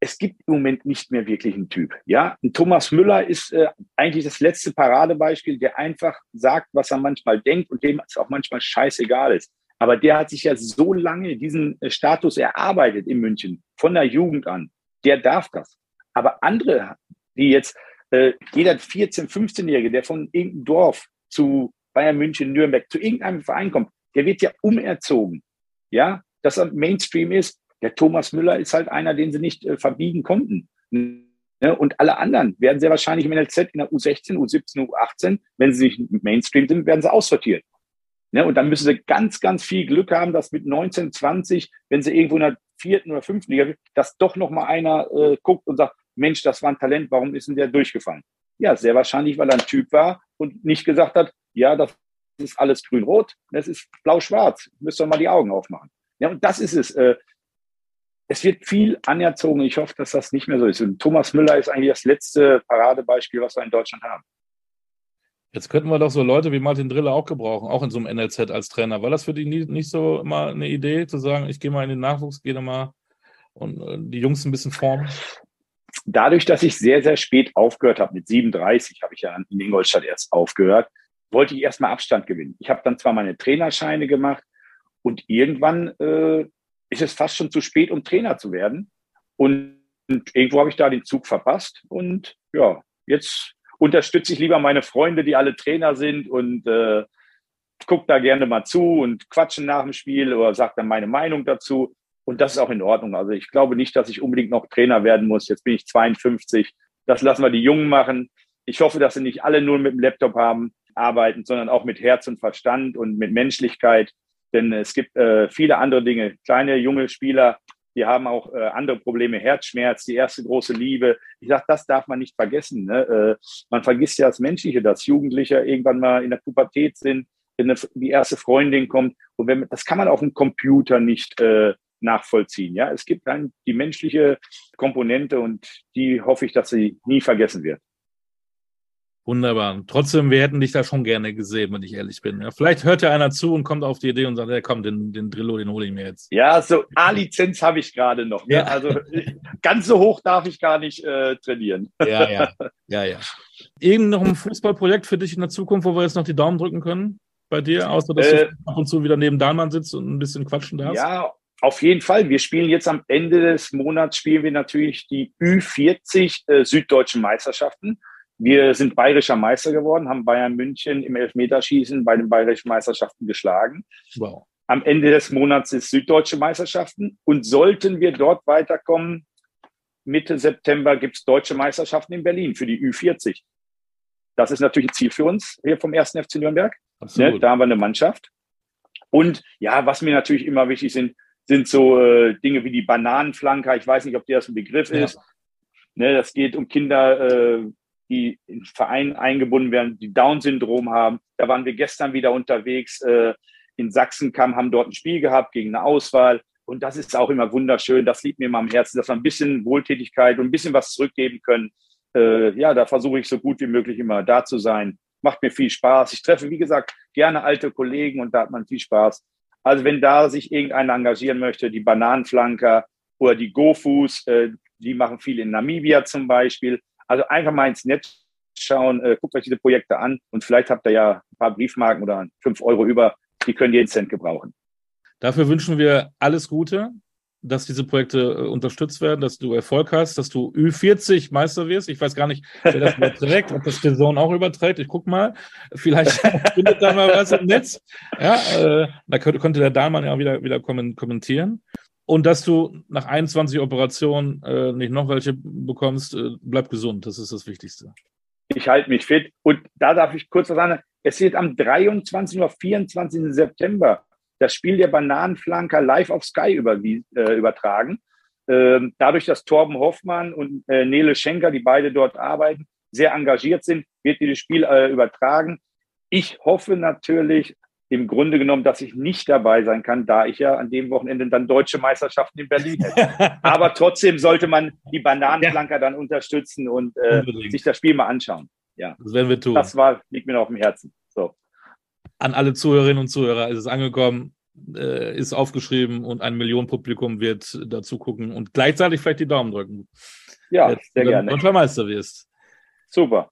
es gibt im Moment nicht mehr wirklich einen Typ. Ja, ein Thomas Müller ist äh, eigentlich das letzte Paradebeispiel, der einfach sagt, was er manchmal denkt und dem es auch manchmal scheißegal ist. Aber der hat sich ja so lange diesen äh, Status erarbeitet in München, von der Jugend an. Der darf das. Aber andere, die jetzt, äh, jeder 14-, 15-Jährige, der von irgendeinem Dorf zu Bayern München, Nürnberg, zu irgendeinem Verein kommt, der wird ja umerzogen. Ja, dass er Mainstream ist, der Thomas Müller ist halt einer, den sie nicht äh, verbiegen konnten. Ne? Und alle anderen werden sehr wahrscheinlich im NLZ in der U16, U17, U18, wenn sie nicht Mainstream sind, werden sie aussortiert. Ne? Und dann müssen sie ganz, ganz viel Glück haben, dass mit 19, 20, wenn sie irgendwo in der vierten oder fünften Liga, dass doch noch mal einer äh, guckt und sagt, Mensch, das war ein Talent, warum ist denn der durchgefallen? Ja, sehr wahrscheinlich, weil er ein Typ war und nicht gesagt hat, ja, das ist alles grün-rot, das ist blau-schwarz, müsst ihr mal die Augen aufmachen. Ja, und das ist es. Äh, es wird viel anerzogen. Ich hoffe, dass das nicht mehr so ist. Und Thomas Müller ist eigentlich das letzte Paradebeispiel, was wir in Deutschland haben. Jetzt könnten wir doch so Leute wie Martin Driller auch gebrauchen, auch in so einem NLZ als Trainer. War das für dich nicht, so immer eine Idee, zu sagen, ich gehe mal in den Nachwuchs, gehe da mal und äh, die Jungs ein bisschen formen? Dadurch, dass ich sehr, sehr spät aufgehört habe, mit 37 habe ich ja in Ingolstadt erst aufgehört, wollte ich erstmal Abstand gewinnen. Ich habe dann zwar meine Trainerscheine gemacht und irgendwann äh, ist es fast schon zu spät, um Trainer zu werden. Und, und irgendwo habe ich da den Zug verpasst. Und ja, jetzt unterstütze ich lieber meine Freunde, die alle Trainer sind und äh, gucke da gerne mal zu und quatschen nach dem Spiel oder sage dann meine Meinung dazu. Und das ist auch in Ordnung. Also ich glaube nicht, dass ich unbedingt noch Trainer werden muss. Jetzt bin ich 52. Das lassen wir die Jungen machen. Ich hoffe, dass sie nicht alle nur mit dem Laptop haben, arbeiten, sondern auch mit Herz und Verstand und mit Menschlichkeit. Denn es gibt äh, viele andere Dinge. Kleine, junge Spieler, die haben auch äh, andere Probleme, Herzschmerz, die erste große Liebe. Ich sage, das darf man nicht vergessen. Ne? Äh, man vergisst ja das Menschliche, dass Jugendliche irgendwann mal in der Pubertät sind, wenn die erste Freundin kommt. Und wenn, das kann man auf dem Computer nicht äh, nachvollziehen. Ja, es gibt dann die menschliche Komponente und die hoffe ich, dass sie nie vergessen wird. Wunderbar. Trotzdem, wir hätten dich da schon gerne gesehen, wenn ich ehrlich bin. Ja, vielleicht hört ja einer zu und kommt auf die Idee und sagt, ja komm, den, den Drillo, den hole ich mir jetzt. Ja, so A-Lizenz habe ich gerade noch. Ne? Ja. Also ganz so hoch darf ich gar nicht äh, trainieren. Ja, ja, ja, ja. Irgend noch ein Fußballprojekt für dich in der Zukunft, wo wir jetzt noch die Daumen drücken können bei dir, außer dass äh, du ab und zu wieder neben Dahlmann sitzt und ein bisschen quatschen darfst? Ja, auf jeden Fall. Wir spielen jetzt am Ende des Monats spielen wir natürlich die Ü40 äh, süddeutschen Meisterschaften. Wir sind bayerischer Meister geworden, haben Bayern München im Elfmeterschießen bei den bayerischen Meisterschaften geschlagen. Wow. Am Ende des Monats ist süddeutsche Meisterschaften. Und sollten wir dort weiterkommen, Mitte September gibt es deutsche Meisterschaften in Berlin für die Ü40. Das ist natürlich ein Ziel für uns hier vom 1. FC Nürnberg. Ne, da haben wir eine Mannschaft. Und ja, was mir natürlich immer wichtig sind, sind so äh, Dinge wie die Bananenflanker. Ich weiß nicht, ob dir das ein Begriff ja. ist. Ne, das geht um Kinder, äh, die in Vereinen eingebunden werden, die Down-Syndrom haben. Da waren wir gestern wieder unterwegs äh, in Sachsen, kam, haben dort ein Spiel gehabt gegen eine Auswahl. Und das ist auch immer wunderschön. Das liegt mir immer am Herzen, dass wir ein bisschen Wohltätigkeit und ein bisschen was zurückgeben können. Äh, ja, da versuche ich so gut wie möglich immer da zu sein. Macht mir viel Spaß. Ich treffe, wie gesagt, gerne alte Kollegen und da hat man viel Spaß. Also wenn da sich irgendeiner engagieren möchte, die Bananenflanker oder die Gofus, äh, die machen viel in Namibia zum Beispiel. Also einfach mal ins Netz schauen, äh, guckt euch diese Projekte an und vielleicht habt ihr ja ein paar Briefmarken oder fünf Euro über, die können jeden Cent gebrauchen. Dafür wünschen wir alles Gute dass diese Projekte äh, unterstützt werden, dass du Erfolg hast, dass du Ü40 Meister wirst. Ich weiß gar nicht, wer das überträgt, ob das Saison auch überträgt. Ich guck mal. Vielleicht findet da mal was im Netz. Ja, äh, da könnte, könnte der Dahlmann ja wieder, wieder kommentieren. Und dass du nach 21 Operationen äh, nicht noch welche bekommst, äh, bleib gesund. Das ist das Wichtigste. Ich halte mich fit. Und da darf ich kurz was sagen. Es wird am 23. oder 24. September das Spiel der Bananenflanker live auf Sky über, äh, übertragen. Ähm, dadurch, dass Torben Hoffmann und äh, Nele Schenker, die beide dort arbeiten, sehr engagiert sind, wird dieses Spiel äh, übertragen. Ich hoffe natürlich im Grunde genommen, dass ich nicht dabei sein kann, da ich ja an dem Wochenende dann deutsche Meisterschaften in Berlin hätte. Aber trotzdem sollte man die Bananenflanker ja. dann unterstützen und äh, sich das Spiel mal anschauen. Ja, das werden wir tun. Das war, liegt mir noch auf dem Herzen. So an alle Zuhörerinnen und Zuhörer ist es angekommen, äh, ist aufgeschrieben und ein Millionenpublikum wird dazu gucken und gleichzeitig vielleicht die Daumen drücken. Ja, sehr gerne. Und Meister wirst. Super.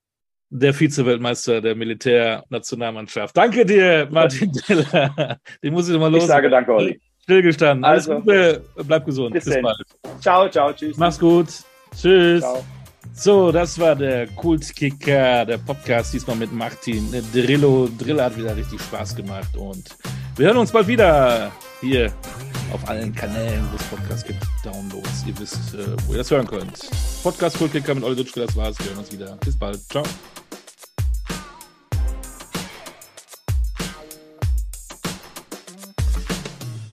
Der Vize-Weltmeister der Militärnationalmannschaft. Danke dir, Martin Diller. Den muss ich mal los. Ich sage danke, Olli. Stillgestanden. Alles also, Gute, bleib gesund. Bis, bis bald. Ciao, ciao, tschüss. Mach's gut. Tschüss. Ciao. So, das war der Kultkicker, der Podcast, diesmal mit Martin Drillo. Drill hat wieder richtig Spaß gemacht und wir hören uns bald wieder hier auf allen Kanälen, wo es Podcasts gibt. Downloads, ihr wisst, äh, wo ihr das hören könnt. Podcast Kultkicker mit Olli Dutschke, das war's. Wir hören uns wieder. Bis bald. Ciao.